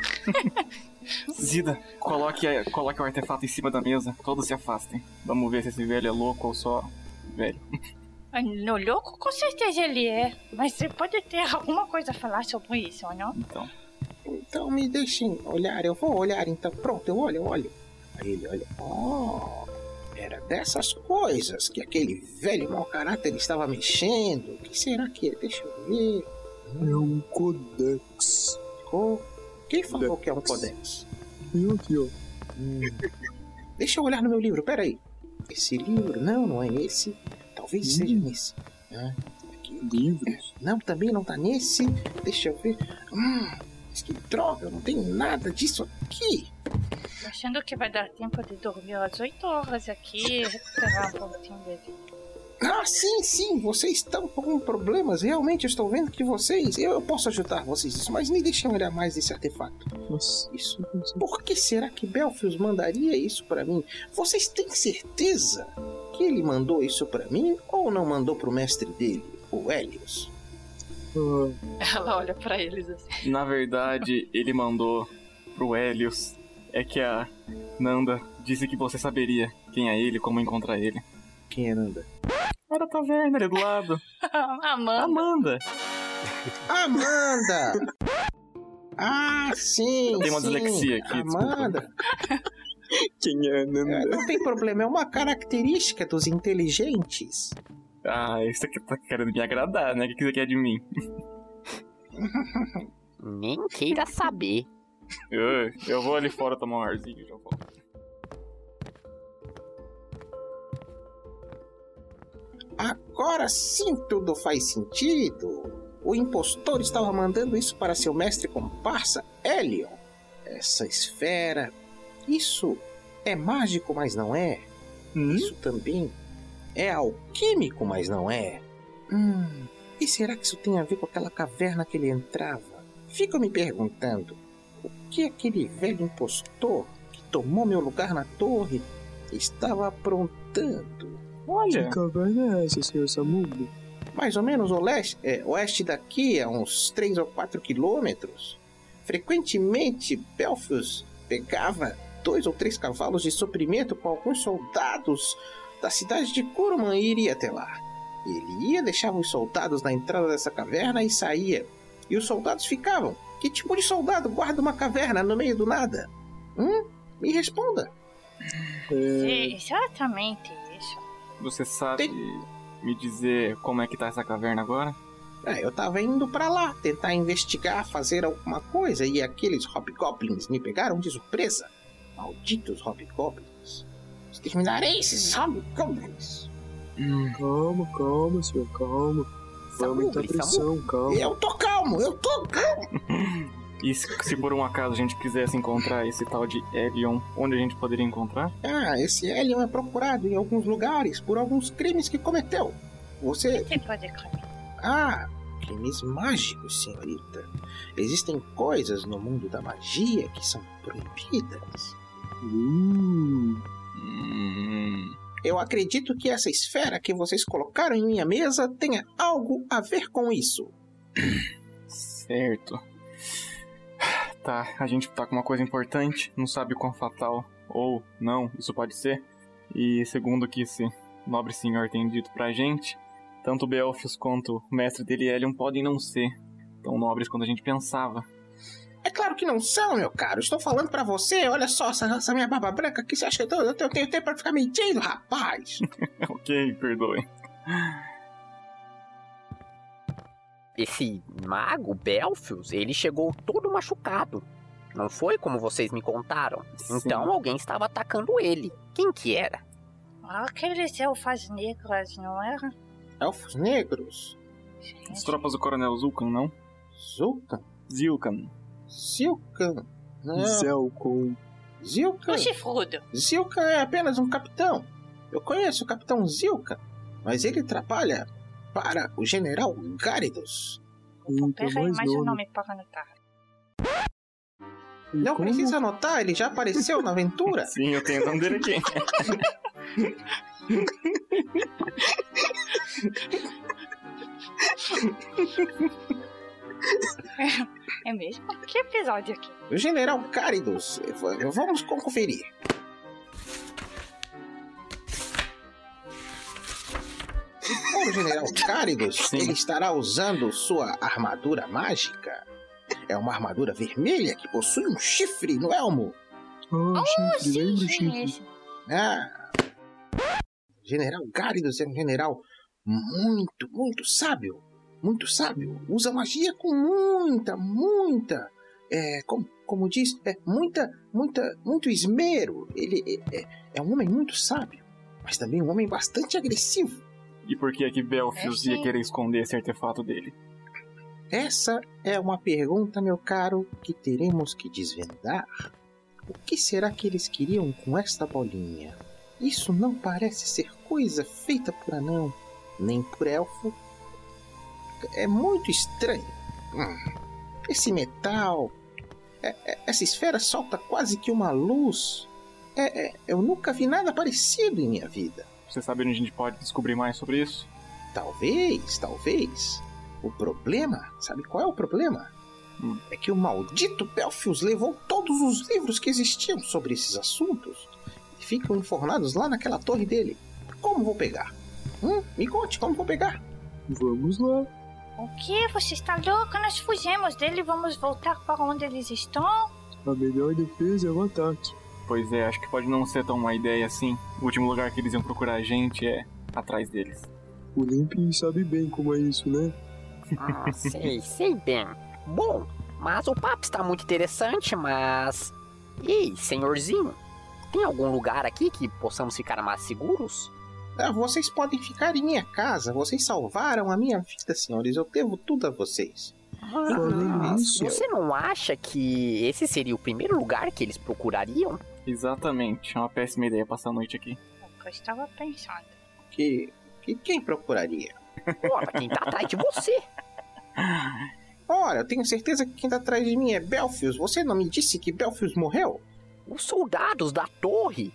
Zida, coloque, coloque o artefato em cima da mesa. Todos se afastem. Vamos ver se esse velho é louco ou só velho. Ah, No louco, com certeza ele é. Mas você pode ter alguma coisa a falar sobre isso, ou não? Então, Então me deixem olhar. Eu vou olhar então. Pronto, eu olho, eu olho. Aí ele olha. Oh, era dessas coisas que aquele velho mau caráter estava mexendo. O que será que é? Deixa eu ver. É um codex. Co- Quem falou que é um codex? Tem aqui, ó. Deixa eu olhar no meu livro, peraí. Esse livro? Não, não é esse. Talvez seja nesse. Ah. Livros? Não, também não tá nesse. Deixa eu ver. Hum, mas que droga, eu não tenho nada disso aqui. Achando que vai dar tempo de dormir às 8 horas aqui e recuperar um pouquinho de vida. Ah, sim, sim, vocês estão com problemas. Realmente, eu estou vendo que vocês. Eu, posso ajudar vocês mas me deixem olhar mais esse artefato. Nossa. Isso. Por que será que Belfius mandaria isso pra mim? Vocês têm certeza que ele mandou isso pra mim ou não mandou pro mestre dele, o Helios? Ah, Ela olha pra eles assim. na verdade, ele mandou pro Helios. É que a Nanda disse que você saberia quem é ele, como encontrar ele. Quem é Nanda? Era a taverna ali do lado. [LAUGHS] Amanda. Amanda! Amanda! Ah, sim. Eu tenho uma sim. dislexia aqui, desculpa. Amanda. quem é É, Nanda? não tem problema, é uma característica dos inteligentes. Ah, isso aqui tá querendo me agradar, né? O que você quer de mim? Nem queira saber. Eu, eu vou ali fora tomar um arzinho e já volto. Agora sim tudo faz sentido. O impostor estava mandando isso para seu mestre comparsa, Helion. Essa esfera. Isso é mágico, mas não é. Isso também é alquímico, mas não é. Hum, e será que isso tem a ver com aquela caverna que ele entrava? Fico me perguntando: o que aquele velho impostor que tomou meu lugar na torre estava aprontando? Olha, Que caverna é essa, senhor Samuel? mais ou menos o leste, é, oeste daqui, a uns 3 ou 4 quilômetros. Frequentemente, Belfius pegava dois ou três cavalos de suprimento com alguns soldados da cidade de Kuruman e iria até lá. Ele ia, deixava os soldados na entrada dessa caverna e saía. E os soldados ficavam. Que tipo de soldado guarda uma caverna no meio do nada? Hum? Me responda. É, Sim, exatamente isso. você sabe me dizer como é que tá essa caverna agora? Ah, eu tava indo pra lá tentar investigar, fazer alguma coisa e aqueles hobgoblins me pegaram de surpresa. Malditos hobgoblins. Exterminarei esses hobgoblins. calma, calma, senhor, calma. Vai aumentar a pressão, calma. Eu tô calmo, eu tô calmo. [LAUGHS] E se, se por um acaso a gente quisesse encontrar esse tal de Elion, onde a gente poderia encontrar? Ah, esse Elion é procurado em alguns lugares por alguns crimes que cometeu. Você. Que tipo de crime? Ah, crimes mágicos, senhorita. Existem coisas no mundo da magia que são proibidas. Hum. Hum. Eu acredito que essa esfera que vocês colocaram em minha mesa tenha algo a ver com isso. Certo. Tá, a gente tá com uma coisa importante, não sabe o quão fatal ou não isso pode ser. E segundo o que esse nobre senhor tem dito pra gente, tanto Belfius quanto o mestre dele, Elion, podem não ser tão nobres quanto a gente pensava. É claro que não são, meu caro. Estou falando pra você. Olha só essa, essa minha barba branca aqui. Você acha que eu, eu tenho- eu tenho tempo pra ficar mentindo, rapaz? [LAUGHS] ok, perdoe. Esse mago, Belfius, ele chegou todo machucado. Não foi como vocês me contaram. Então alguém estava atacando ele. Quem que era? Aqueles elfas negras, não era? Elfos negros? As tropas do Coronel Zulkan, não? Zulkan? Zilkan. Zilkan? Não. Zelcon. Zilkan? O chifrudo. Zilkan é apenas um capitão. Eu conheço o capitão Zilkan, mas ele trabalha para o general Gáridos. Pega aí mais um nome para anotar. Não precisa anotar, ele já apareceu na aventura. [LAUGHS] Sim, eu tenho o nome dele aqui. [LAUGHS] É mesmo? Que episódio aqui? O general Cáridos. Vamos conferir. O general Cáridos, ele estará usando sua armadura mágica. É uma armadura vermelha que possui um chifre no elmo. Ah, chifre, lembra, chifre? Ah. General Gáridos é um general muito, muito sábio. Muito sábio. Usa magia com muita, muita. É, como, como diz, é muita, muita, muito esmero. Ele é, é- é um homem muito sábio, mas também um homem bastante agressivo. E por que é que Belfius É, ia sim. querer esconder esse artefato dele? Essa é uma pergunta, meu caro, que teremos que desvendar. O que será que eles queriam com esta bolinha? Isso não parece ser coisa feita por anão, nem por elfo. É muito estranho. Hum, esse metal. é- é- essa esfera solta quase que uma luz. É- é- eu nunca vi nada parecido em minha vida. Você sabe onde a gente pode descobrir mais sobre isso? Talvez, talvez. O problema, sabe qual é o problema? É que o maldito Belfius levou todos os livros que existiam sobre esses assuntos e ficam informados lá naquela torre dele. Como vou pegar? Hum? Me conte, como vou pegar? Vamos lá. O que? Você está louco? Nós fugimos dele. Vamos voltar para onde eles estão? A melhor defesa é o ataque. Pois é, acho que pode não ser tão uma ideia assim. O último lugar que eles iam procurar a gente é atrás deles. O Limpy sabe bem como é isso, né? Ah, sei, [LAUGHS] sei bem. Bom, mas o papo está muito interessante, mas. Ei, senhorzinho, tem algum lugar aqui que possamos ficar mais seguros? Ah, vocês podem ficar em minha casa. Vocês salvaram a minha vida, senhores. Eu devo tudo a vocês. Ah, você não acha que esse seria o primeiro lugar que eles procurariam? Exatamente, é uma péssima ideia passar a noite aqui. Eu estava pensando. Que, que quem procuraria? Ora, quem tá atrás de você? Olha, eu tenho certeza que quem tá atrás de mim é Belfius. Você não me disse que Belfius morreu? Os soldados da torre.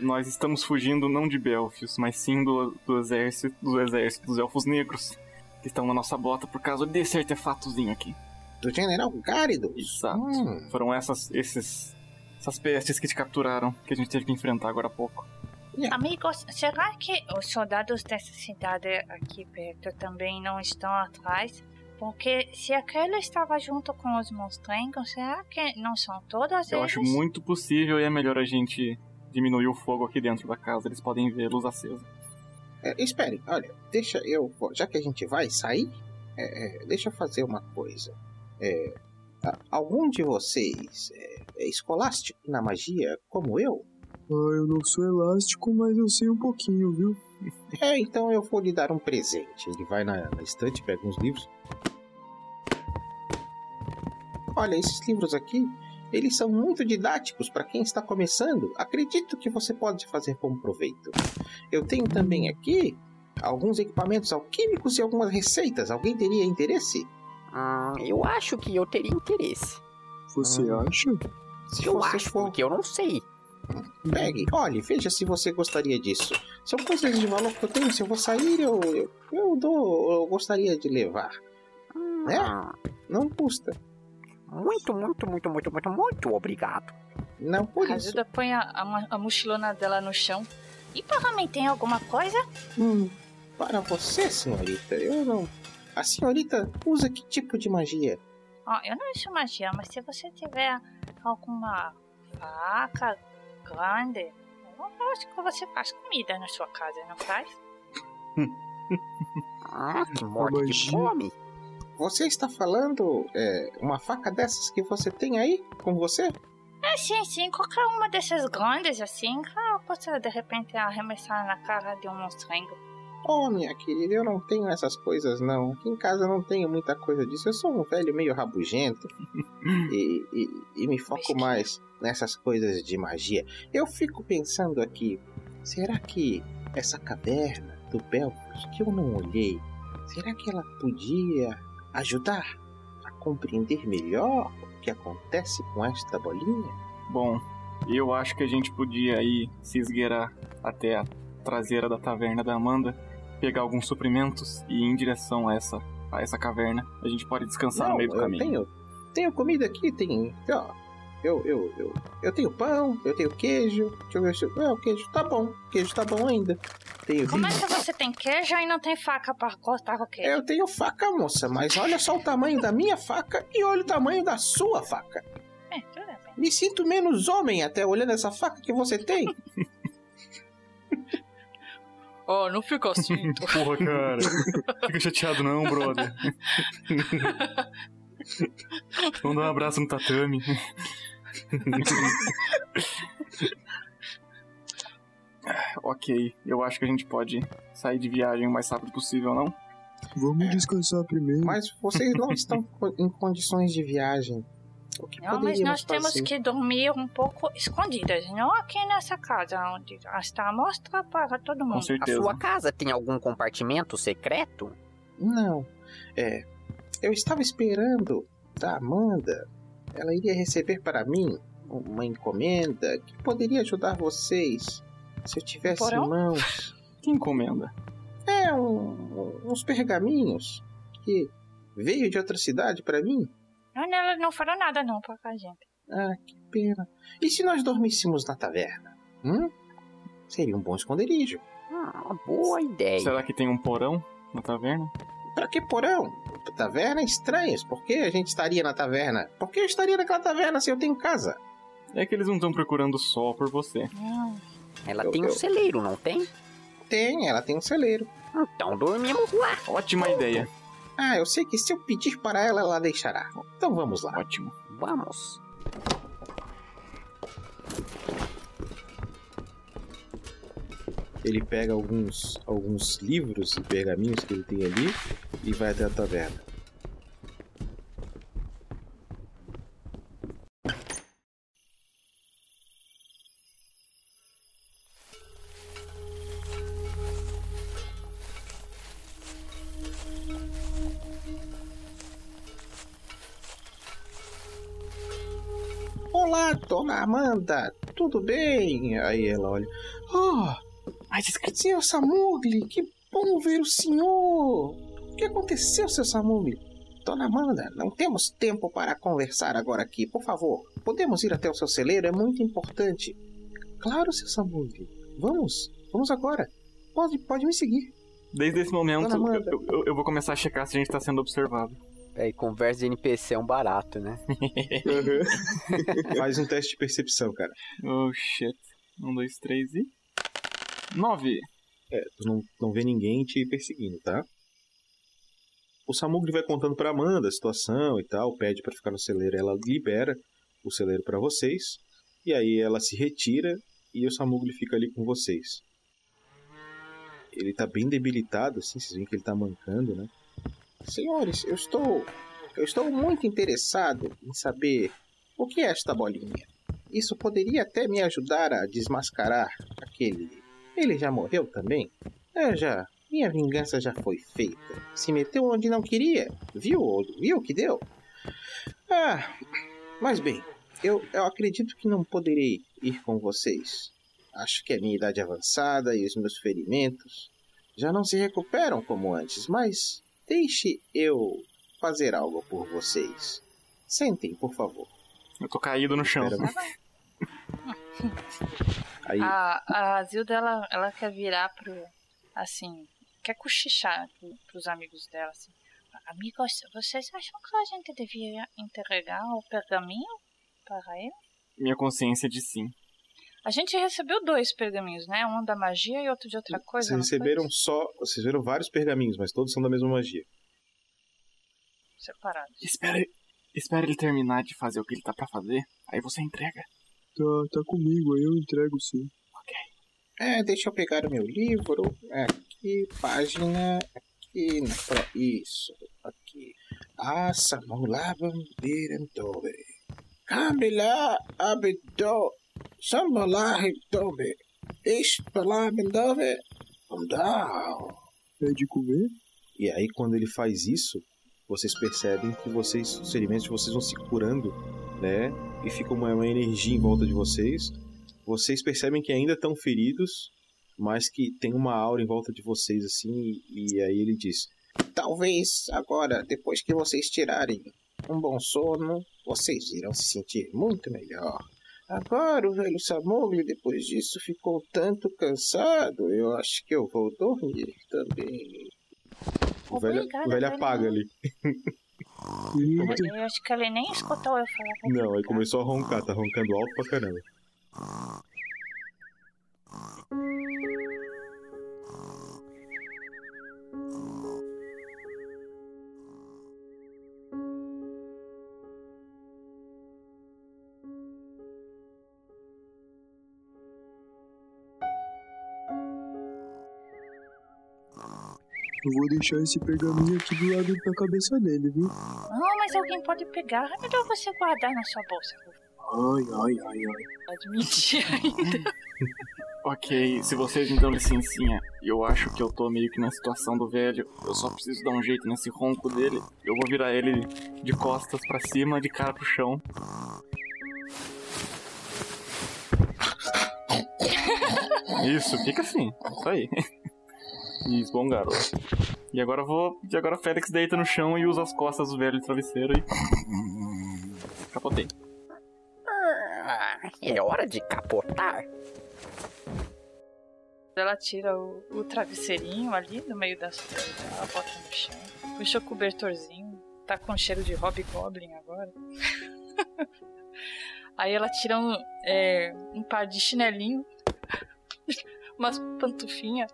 Nós estamos fugindo não de Belfius, mas sim do, do exército, do exército dos elfos negros, que estão na nossa bota por causa desse artefatozinho aqui. Do General Gárido? Exato. Hum. Foram essas, esses, essas pestes que te capturaram, que a gente teve que enfrentar agora há pouco. Amigos, será que os soldados dessa cidade aqui perto também não estão atrás? Porque se aquele estava junto com os monstrengos, será que não são todas Eu eles? acho muito possível e é melhor a gente diminuir o fogo aqui dentro da casa, eles podem ver a luz acesa. É, espere, olha, deixa eu. Já que a gente vai sair, é, é, deixa eu fazer uma coisa. É, algum de vocês é, é escolástico na magia, como eu? Ah, eu não sou elástico, mas eu sei um pouquinho, viu? É, então eu vou lhe dar um presente. Ele vai na, na estante, pega uns livros. Olha, esses livros aqui, eles são muito didáticos para quem está começando. Acredito que você pode fazer bom proveito. Eu tenho também aqui alguns equipamentos alquímicos e algumas receitas. Alguém teria interesse? Hum, eu acho que eu teria interesse. Você acha? Se eu você acho, for- porque eu não sei. Pegue, olhe, veja se você gostaria disso. São coisas de valor que eu tenho. Se eu vou sair, eu, eu, eu dou. Eu gostaria de levar. Né? Não custa. Muito, muito, muito, muito, muito, muito obrigado. Não por A Ajuda põe a, a, a mochilona dela no chão. E para mim tem alguma coisa? Hum, para você, senhorita, eu não. A senhorita usa que tipo de magia? Ó, eu não uso magia, mas se você tiver alguma faca grande, eu acho que você faz comida na sua casa, não faz? [LAUGHS] Ah, que morte de fome. Você está falando é, uma faca dessas que você tem aí com você? É, sim, sim, qualquer uma dessas grandes assim, que eu posso de repente arremessar na cara de um monstrengo. Oh, minha querida, eu não tenho essas coisas não. Aqui em casa eu não tenho muita coisa disso. Eu sou um velho meio rabugento [LAUGHS] e, e, e me foco mais nessas coisas de magia. Eu fico pensando aqui, será que essa caverna do Belfos que eu não olhei, será que ela podia ajudar a compreender melhor o que acontece com esta bolinha? Bom, eu acho que a gente podia aí se esgueirar até a traseira da taverna da Amanda, pegar alguns suprimentos e ir em direção a essa, a essa caverna. A gente pode descansar no Não, meio do eu caminho. Tenho, tenho comida aqui, tem. Ó, eu, eu, eu, eu tenho pão, eu tenho queijo. Deixa eu ver se. É, o queijo tá bom. O queijo tá bom ainda. Tenho Como é vinho. que você tem queijo e não tem faca para cortar o queijo? Eu tenho faca, moça, mas olha só o tamanho da minha faca e olha o tamanho da sua faca. É, tudo bem. Me sinto menos homem até olhando essa faca que você tem. [LAUGHS] Oh, não fica assim. [LAUGHS] Porra, cara. Fica chateado não, brother. [LAUGHS] Vamos dar um abraço no tatame. [LAUGHS] ok, eu acho que a gente pode sair de viagem o mais rápido possível, não? Vamos descansar primeiro. Mas vocês não estão em condições de viagem. O que Não, mas nós temos fazer? que dormir um pouco escondidas, não aqui nessa casa onde está mostra para todo mundo. A sua casa tem algum compartimento secreto? Não. É. Eu estava esperando da Amanda. Ela iria receber para mim uma encomenda que poderia ajudar vocês se eu tivesse Porão? em mãos. [LAUGHS] Que encomenda? É, um- uns pergaminhos que veio de outra cidade para mim. Ela não falou nada não pra a gente. Ah, que pena. E se nós dormíssemos na taverna? Hum? Seria um bom esconderijo. uma boa ideia. Será que tem um porão na taverna? Pra que porão? Taverna é estranhas. Por que a gente estaria na taverna? Por que eu estaria naquela taverna se eu tenho casa? É que eles não estão procurando só por você. Ela Eu- tem um eu- celeiro, não tem? Tem, ela tem um celeiro. Então dormimos lá. Ótima ideia. Ah, eu sei que se eu pedir para ela, ela deixará. Então vamos lá. Ótimo. Vamos. Ele pega alguns, alguns livros e pergaminhos que ele tem ali e vai até a taverna. Olá, dona Amanda, tudo bem? Aí ela olha. Oh, mas senhor Samugli, que bom ver o senhor. O que aconteceu, seu Samugli? Dona Amanda, não temos tempo para conversar agora aqui. Por favor, podemos ir até o seu celeiro? É muito importante. Claro, seu Samugli. Vamos, vamos agora. Pode, pode me seguir. Desde esse momento, eu, eu- eu vou começar a checar se a gente tá sendo observado. É, e conversa de NPC é um barato, né? [LAUGHS] Faz um teste de percepção, cara. Oh, shit. Um, dois, três e... Nove. É, tu não, não vê ninguém te perseguindo, tá? O Samugri vai contando pra Amanda a situação e tal, pede pra ficar no celeiro, ela libera o celeiro pra vocês, e aí ela se retira e o Samugri fica ali com vocês. Ele tá bem debilitado, assim, vocês veem que ele tá mancando, né? Senhores, eu estou Eu estou muito interessado em saber o que é esta bolinha. Isso poderia até me ajudar a desmascarar aquele. Ele já morreu também? Eu já. Minha vingança já foi feita. Se meteu onde não queria. Viu? Viu o que deu? Ah, mas bem, eu, eu acredito que não poderei ir com vocês. Acho que a minha idade avançada e os meus ferimentos já não se recuperam como antes, mas deixe eu fazer algo por vocês. Sentem, por favor. Eu tô caído no chão. Aí, A, a Zilda, ela, ela quer virar pro. Assim. Quer cochichar pro, pros amigos dela, assim. Amigos, vocês acham que a gente devia entregar o pergaminho para ele? Minha consciência de sim. A gente recebeu dois pergaminhos, né? Um da magia e outro de outra coisa. Vocês receberam só. Vocês viram vários pergaminhos, mas todos são da mesma magia. Separados. Espera, espera ele terminar de fazer o que ele tá pra fazer, aí você entrega. Tá, tá comigo, aí eu entrego sim. é, deixa eu pegar o meu livro. Aqui, página. Aqui, na pro- isso. Aqui. Asa, mulabam, birentobe. Camila, abdo. Sambalahi, dobe. Ispalabendove. Down. É de comer? E aí, quando ele faz isso, vocês percebem que vocês, os ferimentos de vocês vão se curando, né? E fica uma, uma energia em volta de vocês. Vocês percebem que ainda estão feridos, mas que tem uma aura em volta de vocês, assim. E, e aí ele diz: Talvez agora, depois que vocês tirarem um bom sono, vocês irão se sentir muito melhor. Agora o velho Samogli, depois disso, ficou tanto cansado. Eu acho que eu vou dormir também. O velho, Obrigada, o velho apaga ali. Eu acho que ele nem escutou eu falar. Não, aí começou a roncar, tá roncando alto pra caramba. Eu vou deixar esse pergaminho aqui do lado da cabeça dele, viu? Não, mas alguém pode pegar. É melhor você guardar na sua bolsa. Ai, ai, ai, ai. Pode mentir ainda. [LAUGHS] Ok, se vocês me dão licencinha, eu acho que eu tô meio que na situação do velho. Eu só preciso dar um jeito nesse ronco dele. Eu vou virar ele de costas pra cima, de cara pro chão. Isso, fica assim. Isso aí. Isso, bom garoto. E agora eu vou. E agora o Félix deita no chão e usa as costas do velho de travesseiro e. Capotei. Ah, é hora de capotar. Ela tira o, o travesseirinho ali no meio das coisas dela, bota no chão. Puxa o cobertorzinho. Tá com cheiro de hobgoblin agora. [LAUGHS] Aí ela tira um, é, um par de chinelinho, [LAUGHS] umas pantufinhas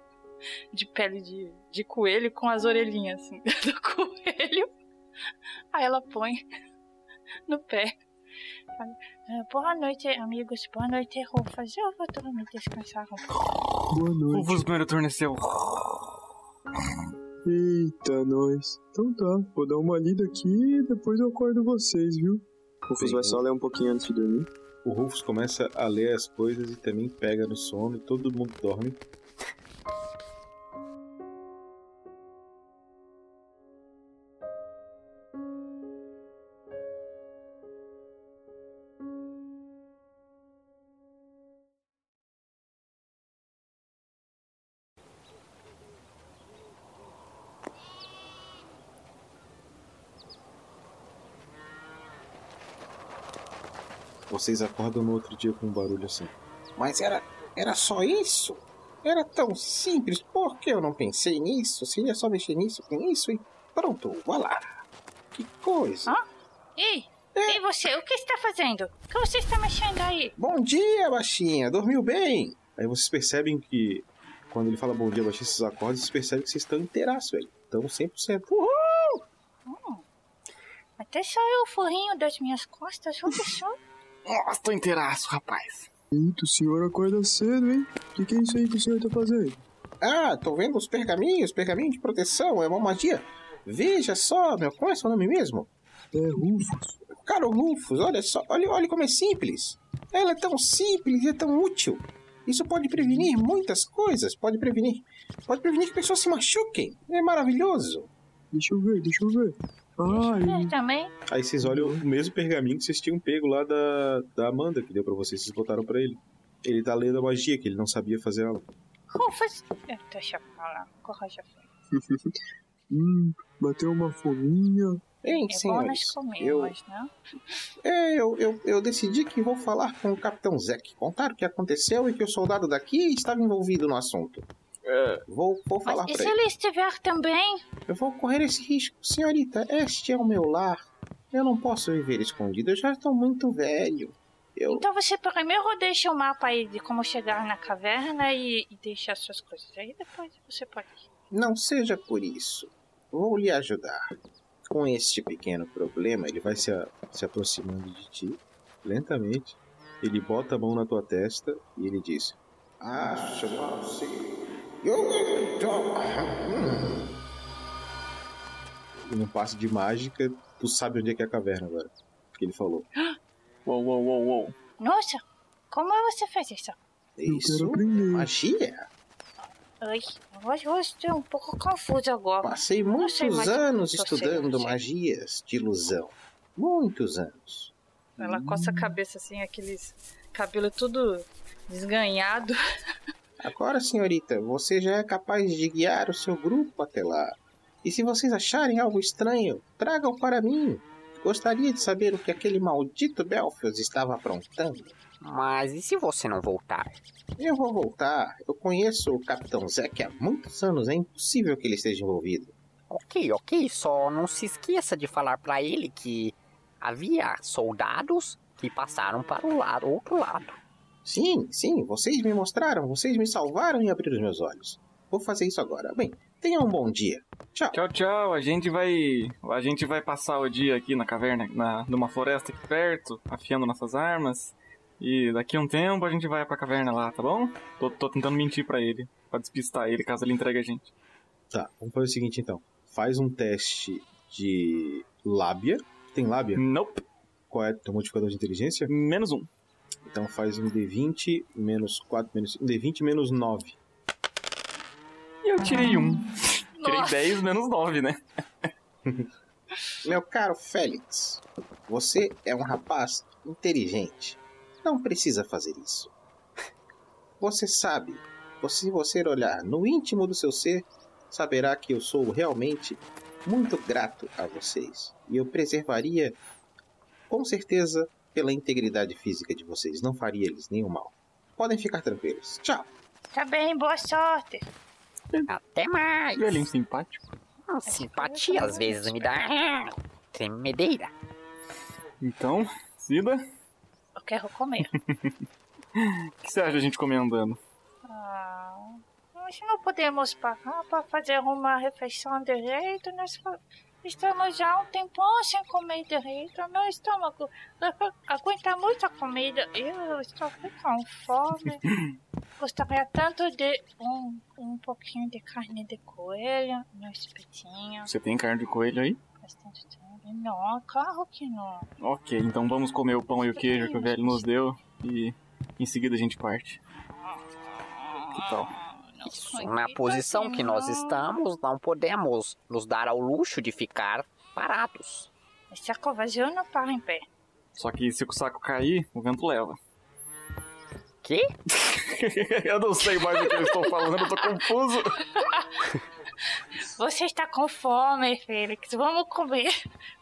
de pele de, de coelho com as orelhinhas assim [LAUGHS] do coelho. Aí ela põe no pé. Fala, "Ah, Boa noite, amigos. Boa noite, Rufas. Eu vou dormir descansar. Boa noite. Rufus meu adormeceu. Eita, nós. Então tá, vou dar uma lida aqui e depois eu acordo vocês, viu? Rufus Sim, vai só ler um pouquinho antes de dormir. O Rufus começa a ler as coisas e também pega no sono, e todo mundo dorme. Vocês acordam no outro dia com um barulho assim. Mas era, era só isso? Era tão simples. Por que eu não pensei nisso? Seria só mexer nisso com isso e pronto, vá lá. Que coisa. Ah? Ei, ei você, o que está fazendo? O que você está mexendo aí? Bom dia, baixinha. Dormiu bem? Aí vocês percebem que quando ele fala bom dia, baixinho, vocês acordam, vocês percebem que vocês estão inteiraços, velho. Estão 100%. Uhul! Hum, até saiu o forrinho das minhas costas, olha só. Nossa, tô inteiraço, rapaz. Eita, o senhor acorda cedo, hein? O que, que é isso aí que o senhor tá fazendo? Ah, tô vendo os pergaminhos, pergaminho de proteção, é uma magia. Veja só, meu, qual é seu nome mesmo? É, Rufus. Caro Rufus, olha só, olha, olha como é simples. Ela é tão simples e é tão útil. Isso pode prevenir muitas coisas. Pode prevenir. Pode prevenir que pessoas se machuquem. É maravilhoso. Deixa eu ver, deixa eu ver. Ai, também. Aí vocês olham o mesmo pergaminho que vocês tinham pego lá da, da Amanda, que deu pra vocês, vocês botaram pra ele. Ele tá lendo a magia, que ele não sabia fazer ela. Rufus. Eh, Deixa eu falar. Correja. [LAUGHS] hum, bateu uma fominha. Bem, É bom senhores, nós eu, né? é, eu, eu, eu decidi que vou falar com o Capitão Zek, contar o que aconteceu e que o soldado daqui estava envolvido no assunto. É, vou, vou falar Mas e se ele. ele estiver também? Eu vou correr esse risco. Senhorita, este é o meu lar. Eu não posso viver escondido, eu já estou muito velho. Eu, Então você primeiro deixa o mapa aí de como chegar na caverna e, e deixa as suas coisas. Aí depois você pode ir. Não seja por isso. Vou lhe ajudar. Com este pequeno problema, Ele vai se, a- se aproximando de ti, lentamente. Ele bota a mão na tua testa e ele diz: acho assim. Eu E num passe de mágica, tu sabe onde é que é a caverna agora. Que ele falou. [GASPS] Uou, uou, uou, uou. Nossa, como você fez isso? Isso? Magia? Ai, hoje eu estou um pouco confuso agora. Passei muitos anos estudando magias de ilusão. Muitos anos. Ela coça a cabeça assim, aqueles cabelo tudo desganhado. [LAUGHS] Agora, senhorita, você já é capaz de guiar o seu grupo até lá. E se vocês acharem algo estranho, tragam para mim. Gostaria de saber o que aquele maldito Belfius estava aprontando. Mas e se você não voltar? Eu vou voltar. Eu conheço o Capitão Zack há muitos anos. É impossível que ele esteja envolvido. Ok, ok, só não se esqueça de falar pra ele que havia soldados que passaram para o lado, outro lado. Sim, sim, vocês me mostraram, vocês me salvaram e abriram os meus olhos. Vou fazer isso agora. Bem, tenham um bom dia. Tchau. Tchau, tchau. A gente vai. A gente vai passar o dia aqui na caverna, na, numa floresta aqui perto, afiando nossas armas. E daqui a um tempo a gente vai pra caverna lá, tá bom? Tô, tô tentando mentir pra ele, pra despistar ele caso ele entregue a gente. Tá, vamos fazer o seguinte então. Faz um teste de lábia. Tem lábia? Nope. Qual é o teu modificador de inteligência? Menos um. Então faz um D20 menos 4 menos. Um D20 menos 9. E eu tirei um. Tirei Nossa. 10 menos 9, né? Meu caro Félix, você é um rapaz inteligente. Não precisa fazer isso. Você sabe, se você olhar no íntimo do seu ser, saberá que eu sou realmente muito grato a vocês. E eu preservaria, com certeza, pela integridade física de vocês. Não faria eles nenhum mal. Podem ficar tranquilos. Tchau. Tá bem, boa sorte. Até mais. Velhinho simpático. Hum, Simpatia às vezes me dá tremedeira. Então, Cida, Eu quero comer. [LAUGHS] o que você acha a gente comer andando? Ah, nós não podemos parar para fazer uma refeição direito. Nós estamos já um tempão sem comer direito. Meu estômago agu- aguenta muita comida. Eu estou com fome. [LAUGHS] Gostaria tanto de um, um pouquinho de carne de coelho no espetinho. Você tem carne de coelho aí? Bastante tempo. Não, claro que não. Ok, então vamos comer o pão e o queijo que o velho nos deu e em seguida a gente parte. Que tal? Isso, na posição que nós estamos, não podemos nos dar ao luxo de ficar parados. Esse saco vazio não para em pé. Só que se o saco cair, o vento leva. Quê? [LAUGHS] eu não sei mais o que eu estou falando, eu tô confuso. [LAUGHS] Você está com fome, Félix. Vamos comer.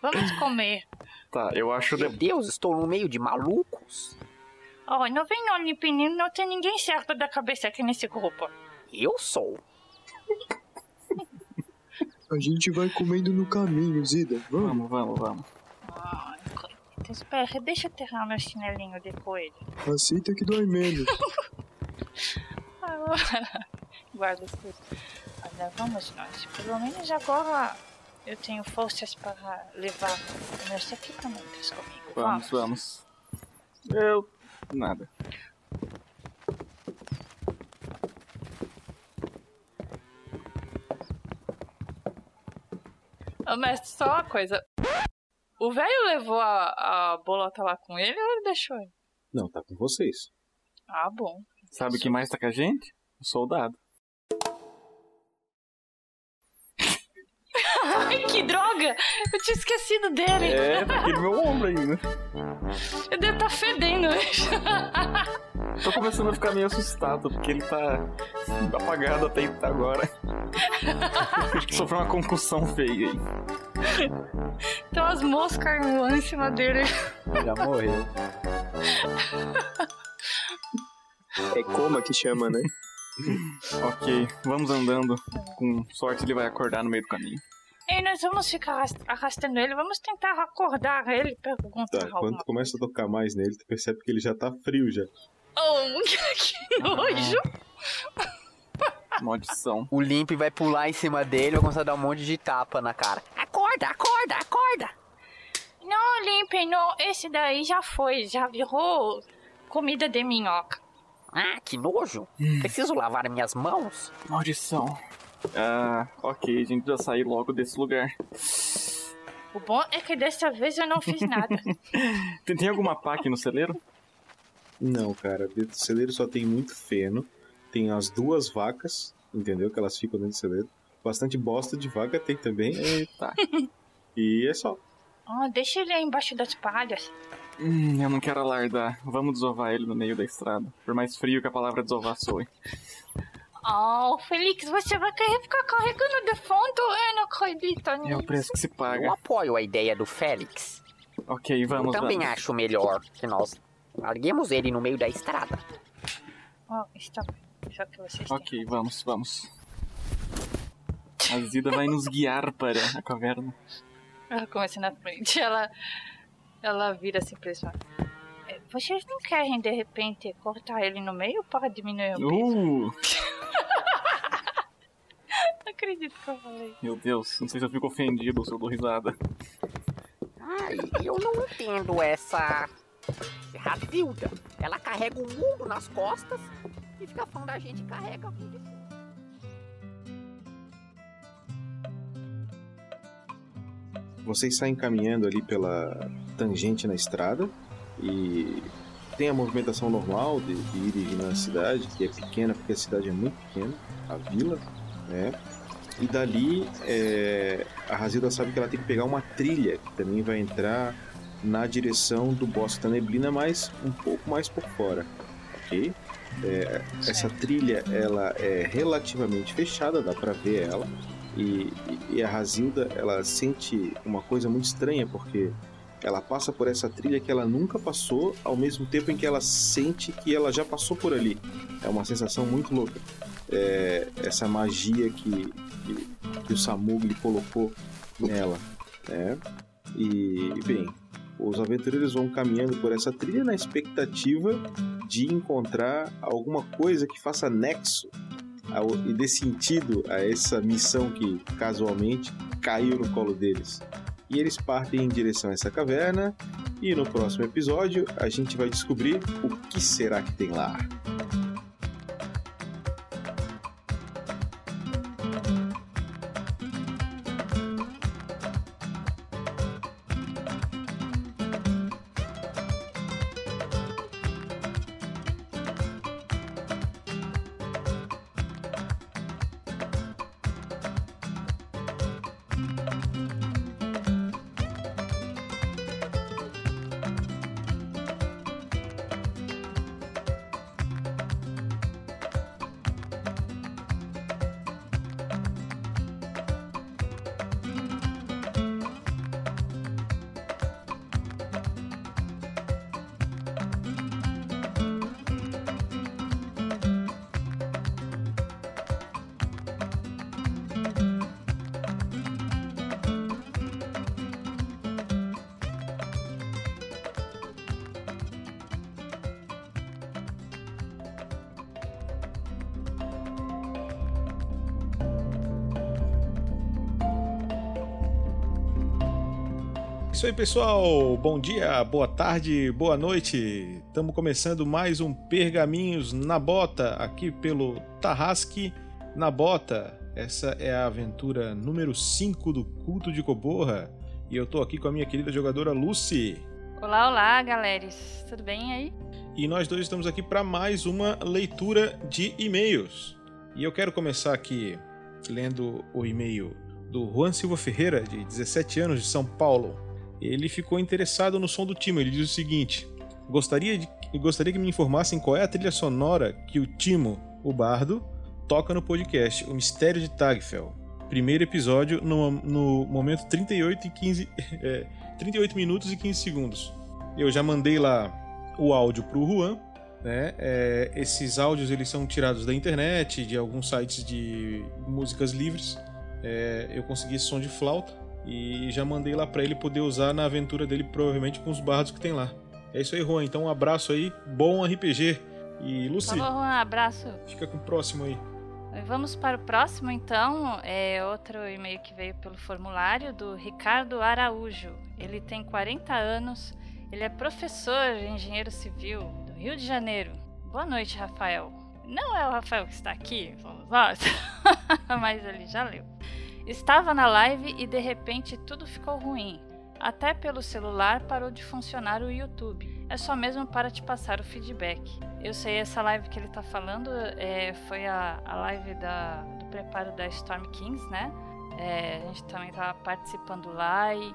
Vamos comer. Tá, eu acho. Meu Deus, estou no meio de malucos. Oh, não vem não, Limpinino. Não tem ninguém certo da cabeça aqui nesse grupo. Eu sou. A gente vai comendo no caminho, Zida. Vamos, vamos, vamos. Ai, coitado. Espera, deixa eu tirar meu chinelinho de coelho. Aceita que dói menos. [LAUGHS] Guarda as coisas. Olha, vamos nós. Pelo menos agora eu tenho forças para levar meus equipamentos comigo. Vamos, vamos. Eu. Nada. Ô, mestre, só uma coisa. O velho levou a, a bolota lá com ele ou ele deixou ele? Não, tá com vocês. Ah, bom. Sabe o que mais tá com a gente? O soldado. [LAUGHS] Ai, que droga! Eu tinha esquecido dele. É, tá aqui no meu ombro ainda. Eu devo estar fedendo. [LAUGHS] Tô começando a ficar meio assustado, porque ele tá apagado até agora. Acho que sofreu uma concussão feia aí. Tem umas moscas voando em cima dele. Já morreu. É coma que chama, né? ok, vamos andando. Com sorte ele vai acordar no meio do caminho. E nós vamos ficar arrast- arrastando ele, vamos tentar acordar ele, perguntar Tá, quando tu começa a tocar mais nele, tu percebe que ele já tá frio já. Oh, [LAUGHS] que nojo! Maldição. O Limp vai pular em cima dele, vai começar a dar um monte de tapa na cara. Acorda, acorda, acorda. Não, Limpe, não. Esse daí já foi, já virou comida de minhoca. Ah, que nojo. Preciso lavar minhas mãos. Maldição. Ah, ok, a gente precisa sair logo desse lugar. O bom é que dessa vez eu não fiz nada. [LAUGHS] Tem, tem alguma pá aqui no celeiro? Não, cara, dentro do celeiro só tem muito feno. Tem as duas vacas, entendeu? Que elas ficam dentro do celeiro. Bastante bosta de vaca tem também. Eita. [LAUGHS] E é só. oh, deixa ele aí embaixo das palhas. Hum, eu não quero alardar. Vamos desovar ele no meio da estrada. Por mais frio que a palavra desovar soe. Oh, Felix, você vai querer ficar carregando defunto? Eu não acredito É nisso. o preço que se Eu paga. apoio a ideia do Félix. Ok, vamos, Eu também vamos. acho melhor que nós larguemos ele no meio da estrada. Oh, bem. Já que vocês Ok, vamos, vamos. A Zida vai nos guiar para a caverna. Ela começa na frente, [LAUGHS] ela, ela vira assim pra "É, Vocês não querem, de repente, cortar ele no meio para diminuir o peso? Uh, [LAUGHS] Não acredito que eu falei. meu Deus, não sei se eu fico ofendido ou se eu dou risada. Ai, eu não entendo essa. Razilda. Ela carrega o mundo nas costas e fica falando da gente carrega. Vocês saem caminhando ali pela tangente na estrada e tem a movimentação normal de, de ir e vir na cidade, que é pequena porque a cidade é muito pequena, a vila, né? E dali é, a Razilda sabe que ela tem que pegar uma trilha que também vai entrar na direção do Bosque da Neblina, mas um pouco mais por fora, ok? É, essa trilha ela é relativamente fechada, dá pra ver ela. E, e a Razilda ela sente uma coisa muito estranha porque ela passa por essa trilha que ela nunca passou, ao mesmo tempo em que ela sente que ela já passou por ali. É uma sensação muito louca. É, essa magia que, que, que o Samugli colocou nela, né? E bem, os aventureiros vão caminhando por essa trilha na expectativa de encontrar alguma coisa que faça nexo ao- e dê sentido a essa missão que casualmente caiu no colo deles. E eles partem em direção a essa caverna e no próximo episódio a gente vai descobrir o que será que tem lá. Isso aí, pessoal. Bom dia, boa tarde, boa noite. Estamos começando mais um Pergaminhos na Bota, aqui pelo Tarrasque na Bota. Essa é a aventura número 5 do Culto de Coborra. E eu tô aqui com a minha querida jogadora Lucy. Olá, olá, galera. Tudo bem aí? E nós dois estamos aqui para mais uma leitura de e-mails. E eu quero começar aqui lendo o e-mail do Juan Silva Ferreira, de 17 anos, de São Paulo. Ele ficou interessado no som do Timo. Ele diz o seguinte: Gostaria, de, gostaria que me informassem qual é a trilha sonora que o Timo, o bardo, toca no podcast O Mistério de Tagfel. Primeiro episódio no, no momento 38 e 15. É, 38 minutos e 15 segundos. Eu já mandei lá o áudio pro Juan. Né? É, esses áudios eles são tirados da internet, de alguns sites de músicas livres. É, eu consegui esse som de flauta e já mandei lá para ele poder usar na aventura dele, provavelmente com os bardos que tem lá. É isso aí, Juan. Então um abraço aí, bom RPG. E Lucy. Falou, Juan, abraço. Fica com o próximo aí. Vamos para o próximo, então. É outro e-mail que veio pelo formulário do Ricardo Araújo. Ele tem 40 anos, ele é professor, engenheiro civil do Rio de Janeiro. Boa noite, Rafael. Não é o Rafael que está aqui, vamos nós, [LAUGHS] mas ele já leu. Estava na live e de repente tudo ficou ruim. Até pelo celular parou de funcionar o YouTube. É só mesmo para te passar o feedback. Eu sei essa live que ele está falando é, foi a, a live da, do preparo da Storm Kings, né? É, a gente também estava participando lá e,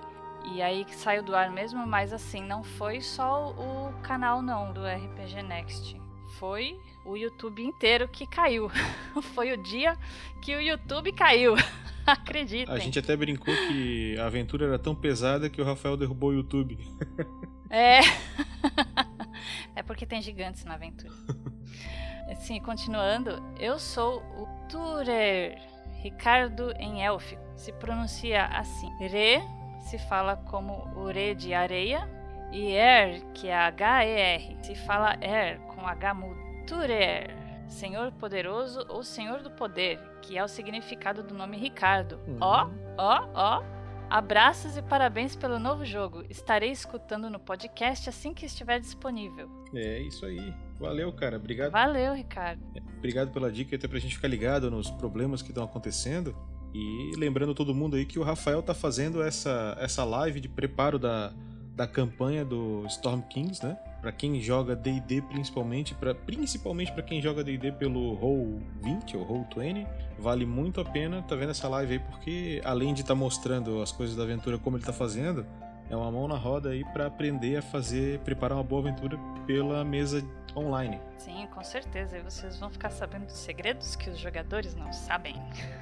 e aí saiu do ar mesmo, mas assim, não foi só o canal não do RPG Next. Foi o YouTube inteiro que caiu. [LAUGHS] foi o dia que o YouTube caiu. [LAUGHS] Acreditem. A gente até brincou que a aventura era tão pesada que o Rafael derrubou o YouTube. [LAUGHS] é. é porque tem gigantes na aventura. Assim, continuando, eu sou o Turer, Ricardo em élfico. Se pronuncia assim. Re se fala como o re de areia e er, que é H-E-R, se fala er com H mudo. Turer Senhor Poderoso ou Senhor do Poder, que é o significado do nome Ricardo. Uhum. Ó, ó, ó. Abraços e parabéns pelo novo jogo. Estarei escutando no podcast assim que estiver disponível. É isso aí. Valeu, cara. Obrigado. Valeu, Ricardo. Obrigado pela dica até pra gente ficar ligado nos problemas que estão acontecendo. E lembrando todo mundo aí que o Rafael tá fazendo essa, essa live de preparo da, da campanha do Storm Kings, né? Para quem joga D&D principalmente, para principalmente para quem joga D&D pelo Roll 20 ou Roll 20, vale muito a pena tá vendo essa live aí porque além de estar tá mostrando as coisas da aventura como ele tá fazendo, é uma mão na roda aí para aprender a fazer, preparar uma boa aventura pela mesa online. Sim, com certeza. E vocês vão ficar sabendo dos segredos que os jogadores não sabem.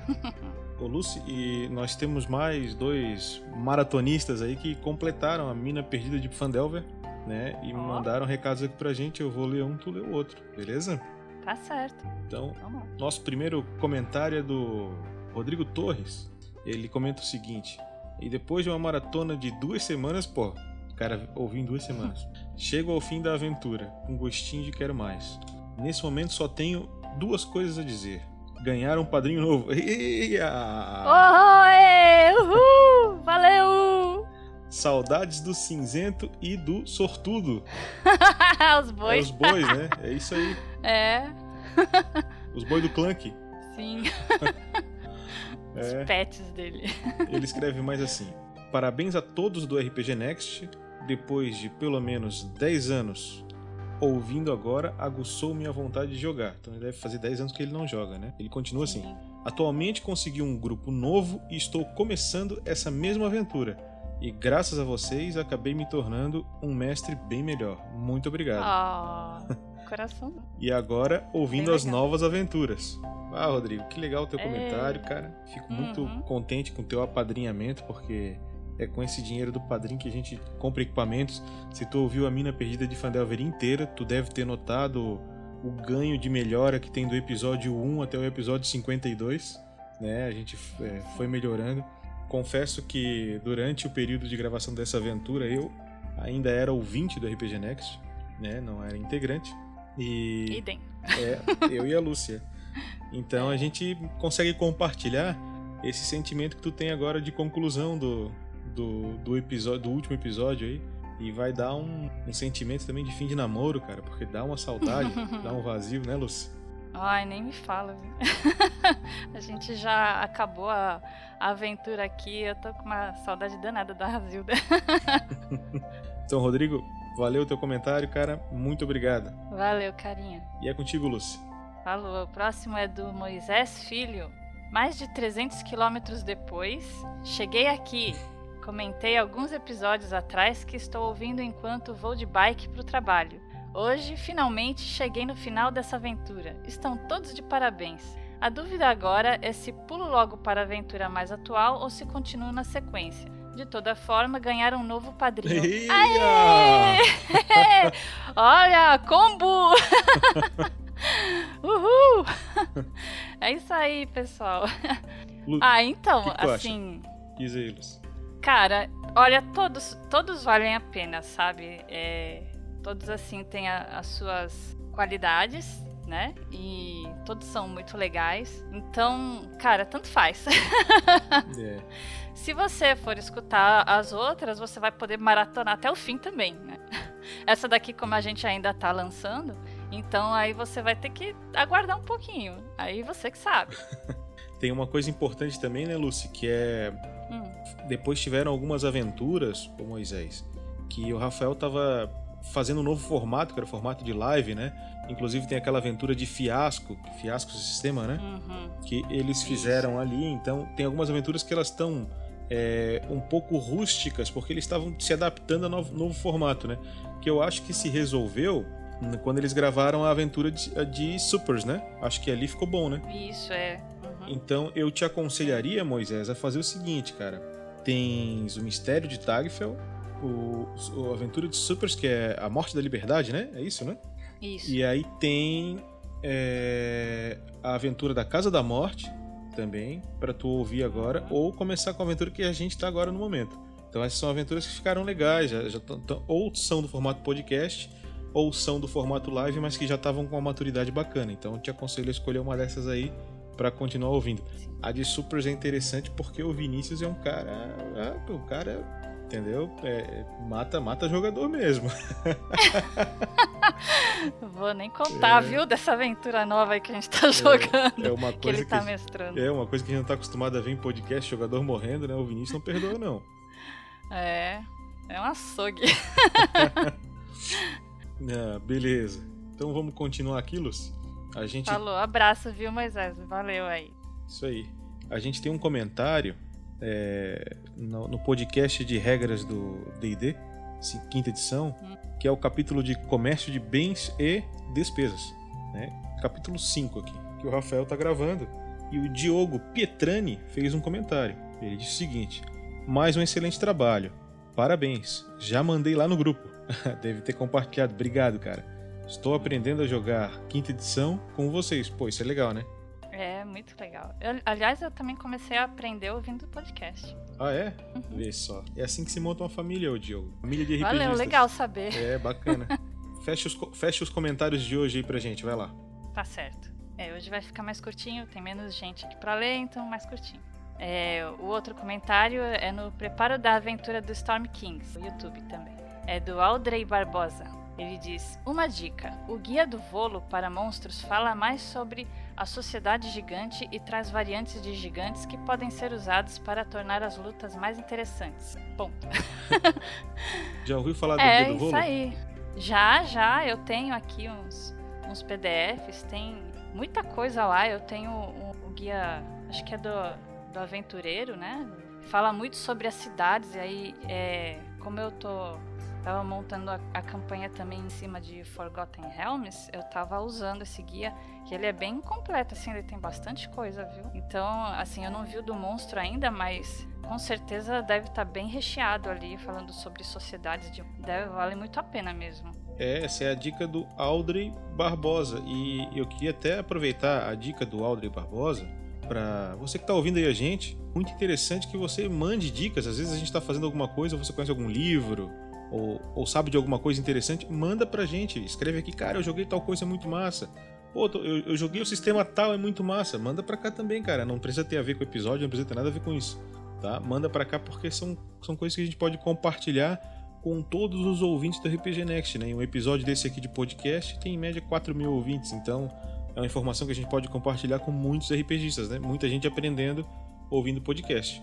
[LAUGHS] Ô Lucy, e nós temos mais dois maratonistas aí que completaram a mina perdida de Fandelver né? E oh. mandaram recados aqui pra gente. Eu vou ler um, tu lê o outro, beleza? Tá certo. Então, nosso primeiro comentário é do Rodrigo Torres. Ele comenta o seguinte: E depois de uma maratona de duas semanas, pô, cara, ouvi em duas semanas. [LAUGHS] Chego ao fim da aventura, com gostinho de quero mais. Nesse momento só tenho duas coisas a dizer. Ganhar um padrinho novo. [LAUGHS] Ia! Oh, uhul! Valeu! Saudades do cinzento e do sortudo. [LAUGHS] os bois. É os bois, né? É isso aí. [LAUGHS] É. Os bois do Clank. Sim. é. Os pets dele. Ele escreve mais assim: Parabéns a todos do RPG Next. Depois de pelo menos 10 anos ouvindo agora, aguçou minha vontade de jogar. Então ele deve fazer 10 anos que ele não joga, né? Ele continua Sim. assim: Atualmente consegui um grupo novo e estou começando essa mesma aventura e graças a vocês acabei me tornando um mestre bem melhor. Muito obrigado. Oh, [LAUGHS] coração. e agora ouvindo as novas aventuras. Ah, Rodrigo, que legal o teu é... comentário, cara. Fico uhum. muito contente com o teu apadrinhamento, porque é com esse dinheiro do padrinho que a gente compra equipamentos. Se tu ouviu a mina perdida de Fandelver inteira, tu deve ter notado o ganho de melhora que tem do episódio 1 até o episódio 52. Né? A gente é, foi melhorando. Confesso que durante o período de gravação dessa aventura eu ainda era ouvinte do RPG Next, né? Não era integrante. E Idem. É, eu e a Lúcia. Então a gente consegue compartilhar esse sentimento que tu tem agora de conclusão do, do, do episódio, do último episódio aí. E vai dar um, um sentimento também de fim de namoro, cara, porque dá uma saudade, [LAUGHS] dá um vazio, né, Lúcia? Ai, nem me fala, viu? [LAUGHS] a gente já acabou a, a, aventura aqui. Eu tô com uma saudade danada da Razilda. [LAUGHS] então, Rodrigo, valeu o teu comentário, cara. Muito obrigado. Valeu, carinha. E é contigo, Lucy. Falou. O próximo é do Moisés Filho. Mais de 300 quilômetros depois, cheguei aqui. Comentei alguns episódios atrás que estou ouvindo enquanto vou de bike para o trabalho. Hoje, finalmente, cheguei no final dessa aventura. Estão todos de parabéns. A dúvida agora é se pulo logo para a aventura mais atual ou se continuo na sequência. De toda forma, ganhar um novo padrinho. Aê! [LAUGHS] Olha, combo! [LAUGHS] Uhul! [LAUGHS] É isso aí, pessoal. Lu, ah, então, que que assim. Diz aí, Lucy. Cara, olha, todos, todos valem a pena, sabe? É, Todos, assim, têm a, as suas qualidades, né? E todos são muito legais. Então, cara, tanto faz. É. [LAUGHS] Se você for escutar as outras, você vai poder maratonar até o fim também, né? [LAUGHS] Essa daqui, como a gente ainda tá lançando, então aí você vai ter que aguardar um pouquinho. Aí você que sabe. [LAUGHS] Tem uma coisa importante também, né, Lucy? Que é. Hum. Depois tiveram algumas aventuras com Moisés. Que o Rafael tava fazendo um novo formato, que era o formato de live, né? Inclusive tem aquela aventura de Fiasco, Fiasco Sistema, né? Uhum. Que eles fizeram Isso. ali. Então tem algumas aventuras que elas estão é, um pouco rústicas, porque eles estavam se adaptando ao novo, novo, formato, né? Que eu acho que se resolveu quando eles gravaram a aventura de, de Supers, né? Acho que ali ficou bom, né? Isso, é. Então eu te aconselharia, Moisés, a fazer o seguinte, cara. Tens o Mistério de Tagfel, o, o Aventura de Supers, que é a Morte da Liberdade, né? É isso, né? Isso. E aí tem é, a Aventura da Casa da Morte também, para tu ouvir agora, ou começar com a aventura que a gente tá agora no momento. Então essas são aventuras que ficaram legais, já, já tão, tão, ou são do formato podcast, ou são do formato live, mas que já estavam com uma maturidade bacana. Então eu te aconselho a escolher uma dessas aí para continuar ouvindo. A de Supers é interessante porque o Vinícius é um cara, é, um cara entendeu? É, mata, mata jogador mesmo. [LAUGHS] Vou nem contar, é... viu, dessa aventura nova aí que a gente tá jogando. É, é uma coisa que ele tá que, mestrando. É uma coisa que a gente não tá acostumado a ver em podcast, jogador morrendo, né? O Vinícius não perdoa, não. É, é um açougue. [LAUGHS] ah, beleza. Então vamos continuar aqui, Lucy? A gente... Falou, abraço, viu, Moisés? Valeu aí. Isso aí. A gente tem um comentário é, no, no, podcast de regras do D&D, quinta edição, hum. que é o capítulo de comércio de bens e despesas. Né? Capítulo 5 aqui, que o Rafael está gravando. E o Diogo Pietrani fez um comentário. Ele disse o seguinte: Mais um excelente trabalho. Parabéns. Já mandei lá no grupo. [LAUGHS] Deve ter compartilhado. Obrigado, cara. Estou aprendendo a jogar quinta edição com vocês. Pô, isso é legal, né? É, muito legal. Eu, aliás, eu também comecei a aprender ouvindo podcast. Ah, é? Uhum. Vê só. É assim que se monta uma família, ô Diogo. Família de RPGistas. Valeu, legal saber. É, bacana. [LAUGHS] fecha, os, fecha os comentários de hoje aí pra gente, vai lá. Tá certo. É, hoje vai ficar mais curtinho, tem menos gente aqui pra ler, então mais curtinho. É, o outro comentário é no Preparo da Aventura do Storm Kings, no YouTube também. É do Aldrey Barbosa. Ele diz: Uma dica: o guia do volo para monstros fala mais sobre a sociedade gigante e traz variantes de gigantes que podem ser usados para tornar as lutas mais interessantes. Ponto. [LAUGHS] já ouviu falar do é, guia do volo? É isso aí. Já, já. Eu tenho aqui uns, uns PDFs, tem muita coisa lá. Eu tenho o, o guia, acho que é do, do aventureiro, né? Fala muito sobre as cidades, e aí, é, como eu tô tava montando a, a, campanha também em cima de Forgotten Realms, eu tava usando esse guia, que ele é bem completo, assim, ele tem bastante coisa, viu? Então, assim, eu não vi o do monstro ainda, mas com certeza deve estar tá bem recheado ali, falando sobre sociedades de. Deve vale muito a pena mesmo. É, essa é a dica do Aldrey Barbosa. E eu queria até aproveitar a dica do Aldrey Barbosa para você que está ouvindo aí a gente. Muito interessante que você mande dicas. Às vezes a gente está fazendo alguma coisa, você conhece algum livro, ou, ou, sabe de alguma coisa interessante, manda pra gente. Escreve aqui, cara, eu joguei tal coisa, é muito massa. Pô, eu, eu, joguei o sistema tal, é muito massa. Manda pra cá também, cara. Não precisa ter a ver com o episódio, não precisa ter nada a ver com isso. Tá? Manda pra cá porque são, são coisas que a gente pode compartilhar com todos os ouvintes do RPG Next, né? Um episódio desse aqui de podcast tem em média 4 mil ouvintes, então é uma informação que a gente pode compartilhar com muitos RPGistas, né? Muita gente aprendendo ouvindo podcast.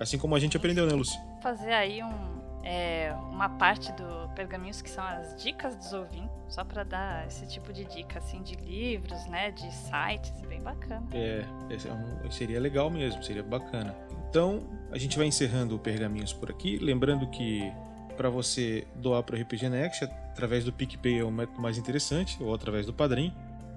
Assim como a gente aprendeu, né, Lucy? Fazer aí um, é, uma parte do Pergaminhos que são as dicas dos ouvintes, só para dar esse tipo de dica, assim, de livros, né, de sites, bem bacana. É, é um, seria legal mesmo, seria bacana. Então, a gente vai encerrando o Pergaminhos por aqui, lembrando que para você doar para o RPG Next, através do PicPay é o método mais interessante, ou através do Padrim,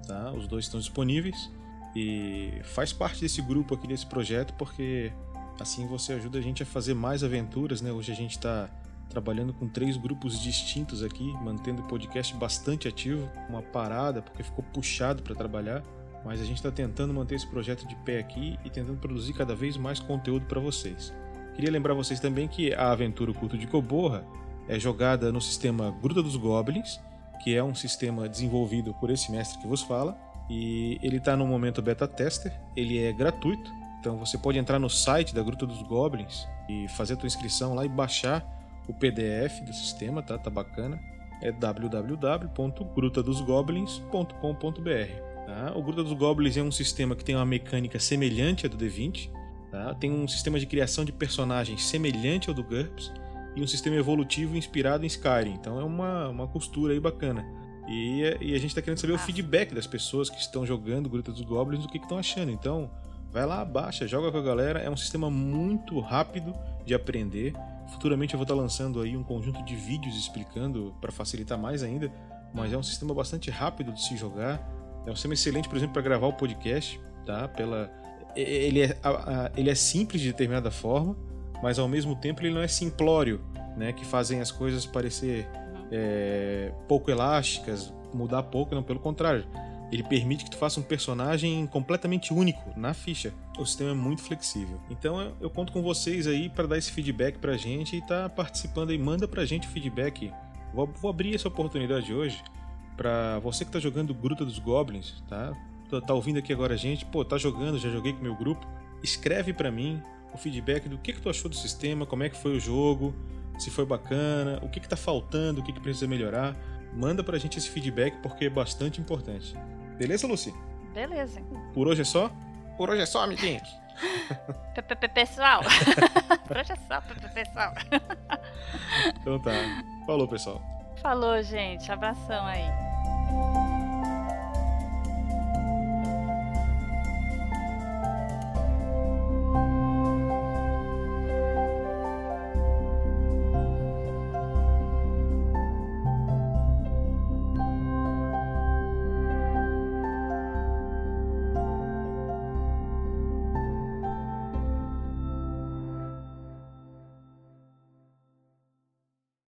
tá? Os dois estão disponíveis. E faz parte desse grupo aqui, desse projeto, porque assim você ajuda a gente a fazer mais aventuras, né? Hoje a gente está trabalhando com três grupos distintos aqui, mantendo o podcast bastante ativo, uma parada porque ficou puxado para trabalhar, mas a gente está tentando manter esse projeto de pé aqui e tentando produzir cada vez mais conteúdo para vocês. Queria lembrar vocês também que a aventura O Culto de Coborra é jogada no sistema Gruta dos Goblins, que é um sistema desenvolvido por esse mestre que vos fala, e ele está no momento beta tester, ele é gratuito, então você pode entrar no site da Gruta dos Goblins e fazer a tua inscrição lá e baixar o PDF do sistema, tá? Tá bacana. É www.grutadosgoblins.com.br. Tá? O Gruta dos Goblins é um sistema que tem uma mecânica semelhante à do D20. Tá? Tem um sistema de criação de personagens semelhante ao do GURPS e um sistema evolutivo inspirado em Skyrim. Então é uma, uma costura aí bacana. E, e a gente está querendo saber o feedback das pessoas que estão jogando Gruta dos Goblins, o que estão achando. Então, vai lá, baixa, joga com a galera. É um sistema muito rápido de aprender. Futuramente eu vou estar lançando aí um conjunto de vídeos explicando para facilitar mais ainda, mas é um sistema bastante rápido de se jogar. É um sistema excelente, por exemplo, para gravar o podcast, tá? Pela ele é, ele é simples de determinada forma, mas ao mesmo tempo ele não é simplório, né? Que fazem as coisas parecer uhum. é, pouco elásticas, mudar pouco, não, pelo contrário. Ele permite que tu faça um personagem completamente único na ficha. O sistema é muito flexível. Então eu, eu conto com vocês aí para dar esse feedback pra gente e tá participando aí. Manda pra gente o feedback. Vou, vou abrir essa oportunidade hoje para você que tá jogando Gruta dos Goblins, tá? tá? Tá ouvindo aqui agora a gente, pô, tá jogando, já joguei com meu grupo. Escreve para mim o feedback do que, que tu achou do sistema, como é que foi o jogo, se foi bacana, o que, que tá faltando, o que, que precisa melhorar. Manda pra gente esse feedback porque é bastante importante. Beleza, Lucy? Beleza. Por hoje é só? Por hoje é só, amiguinhos. [LAUGHS] pessoal. [LAUGHS] Por hoje é só, pessoal. Então tá. Falou, pessoal. Falou, gente. Abração aí.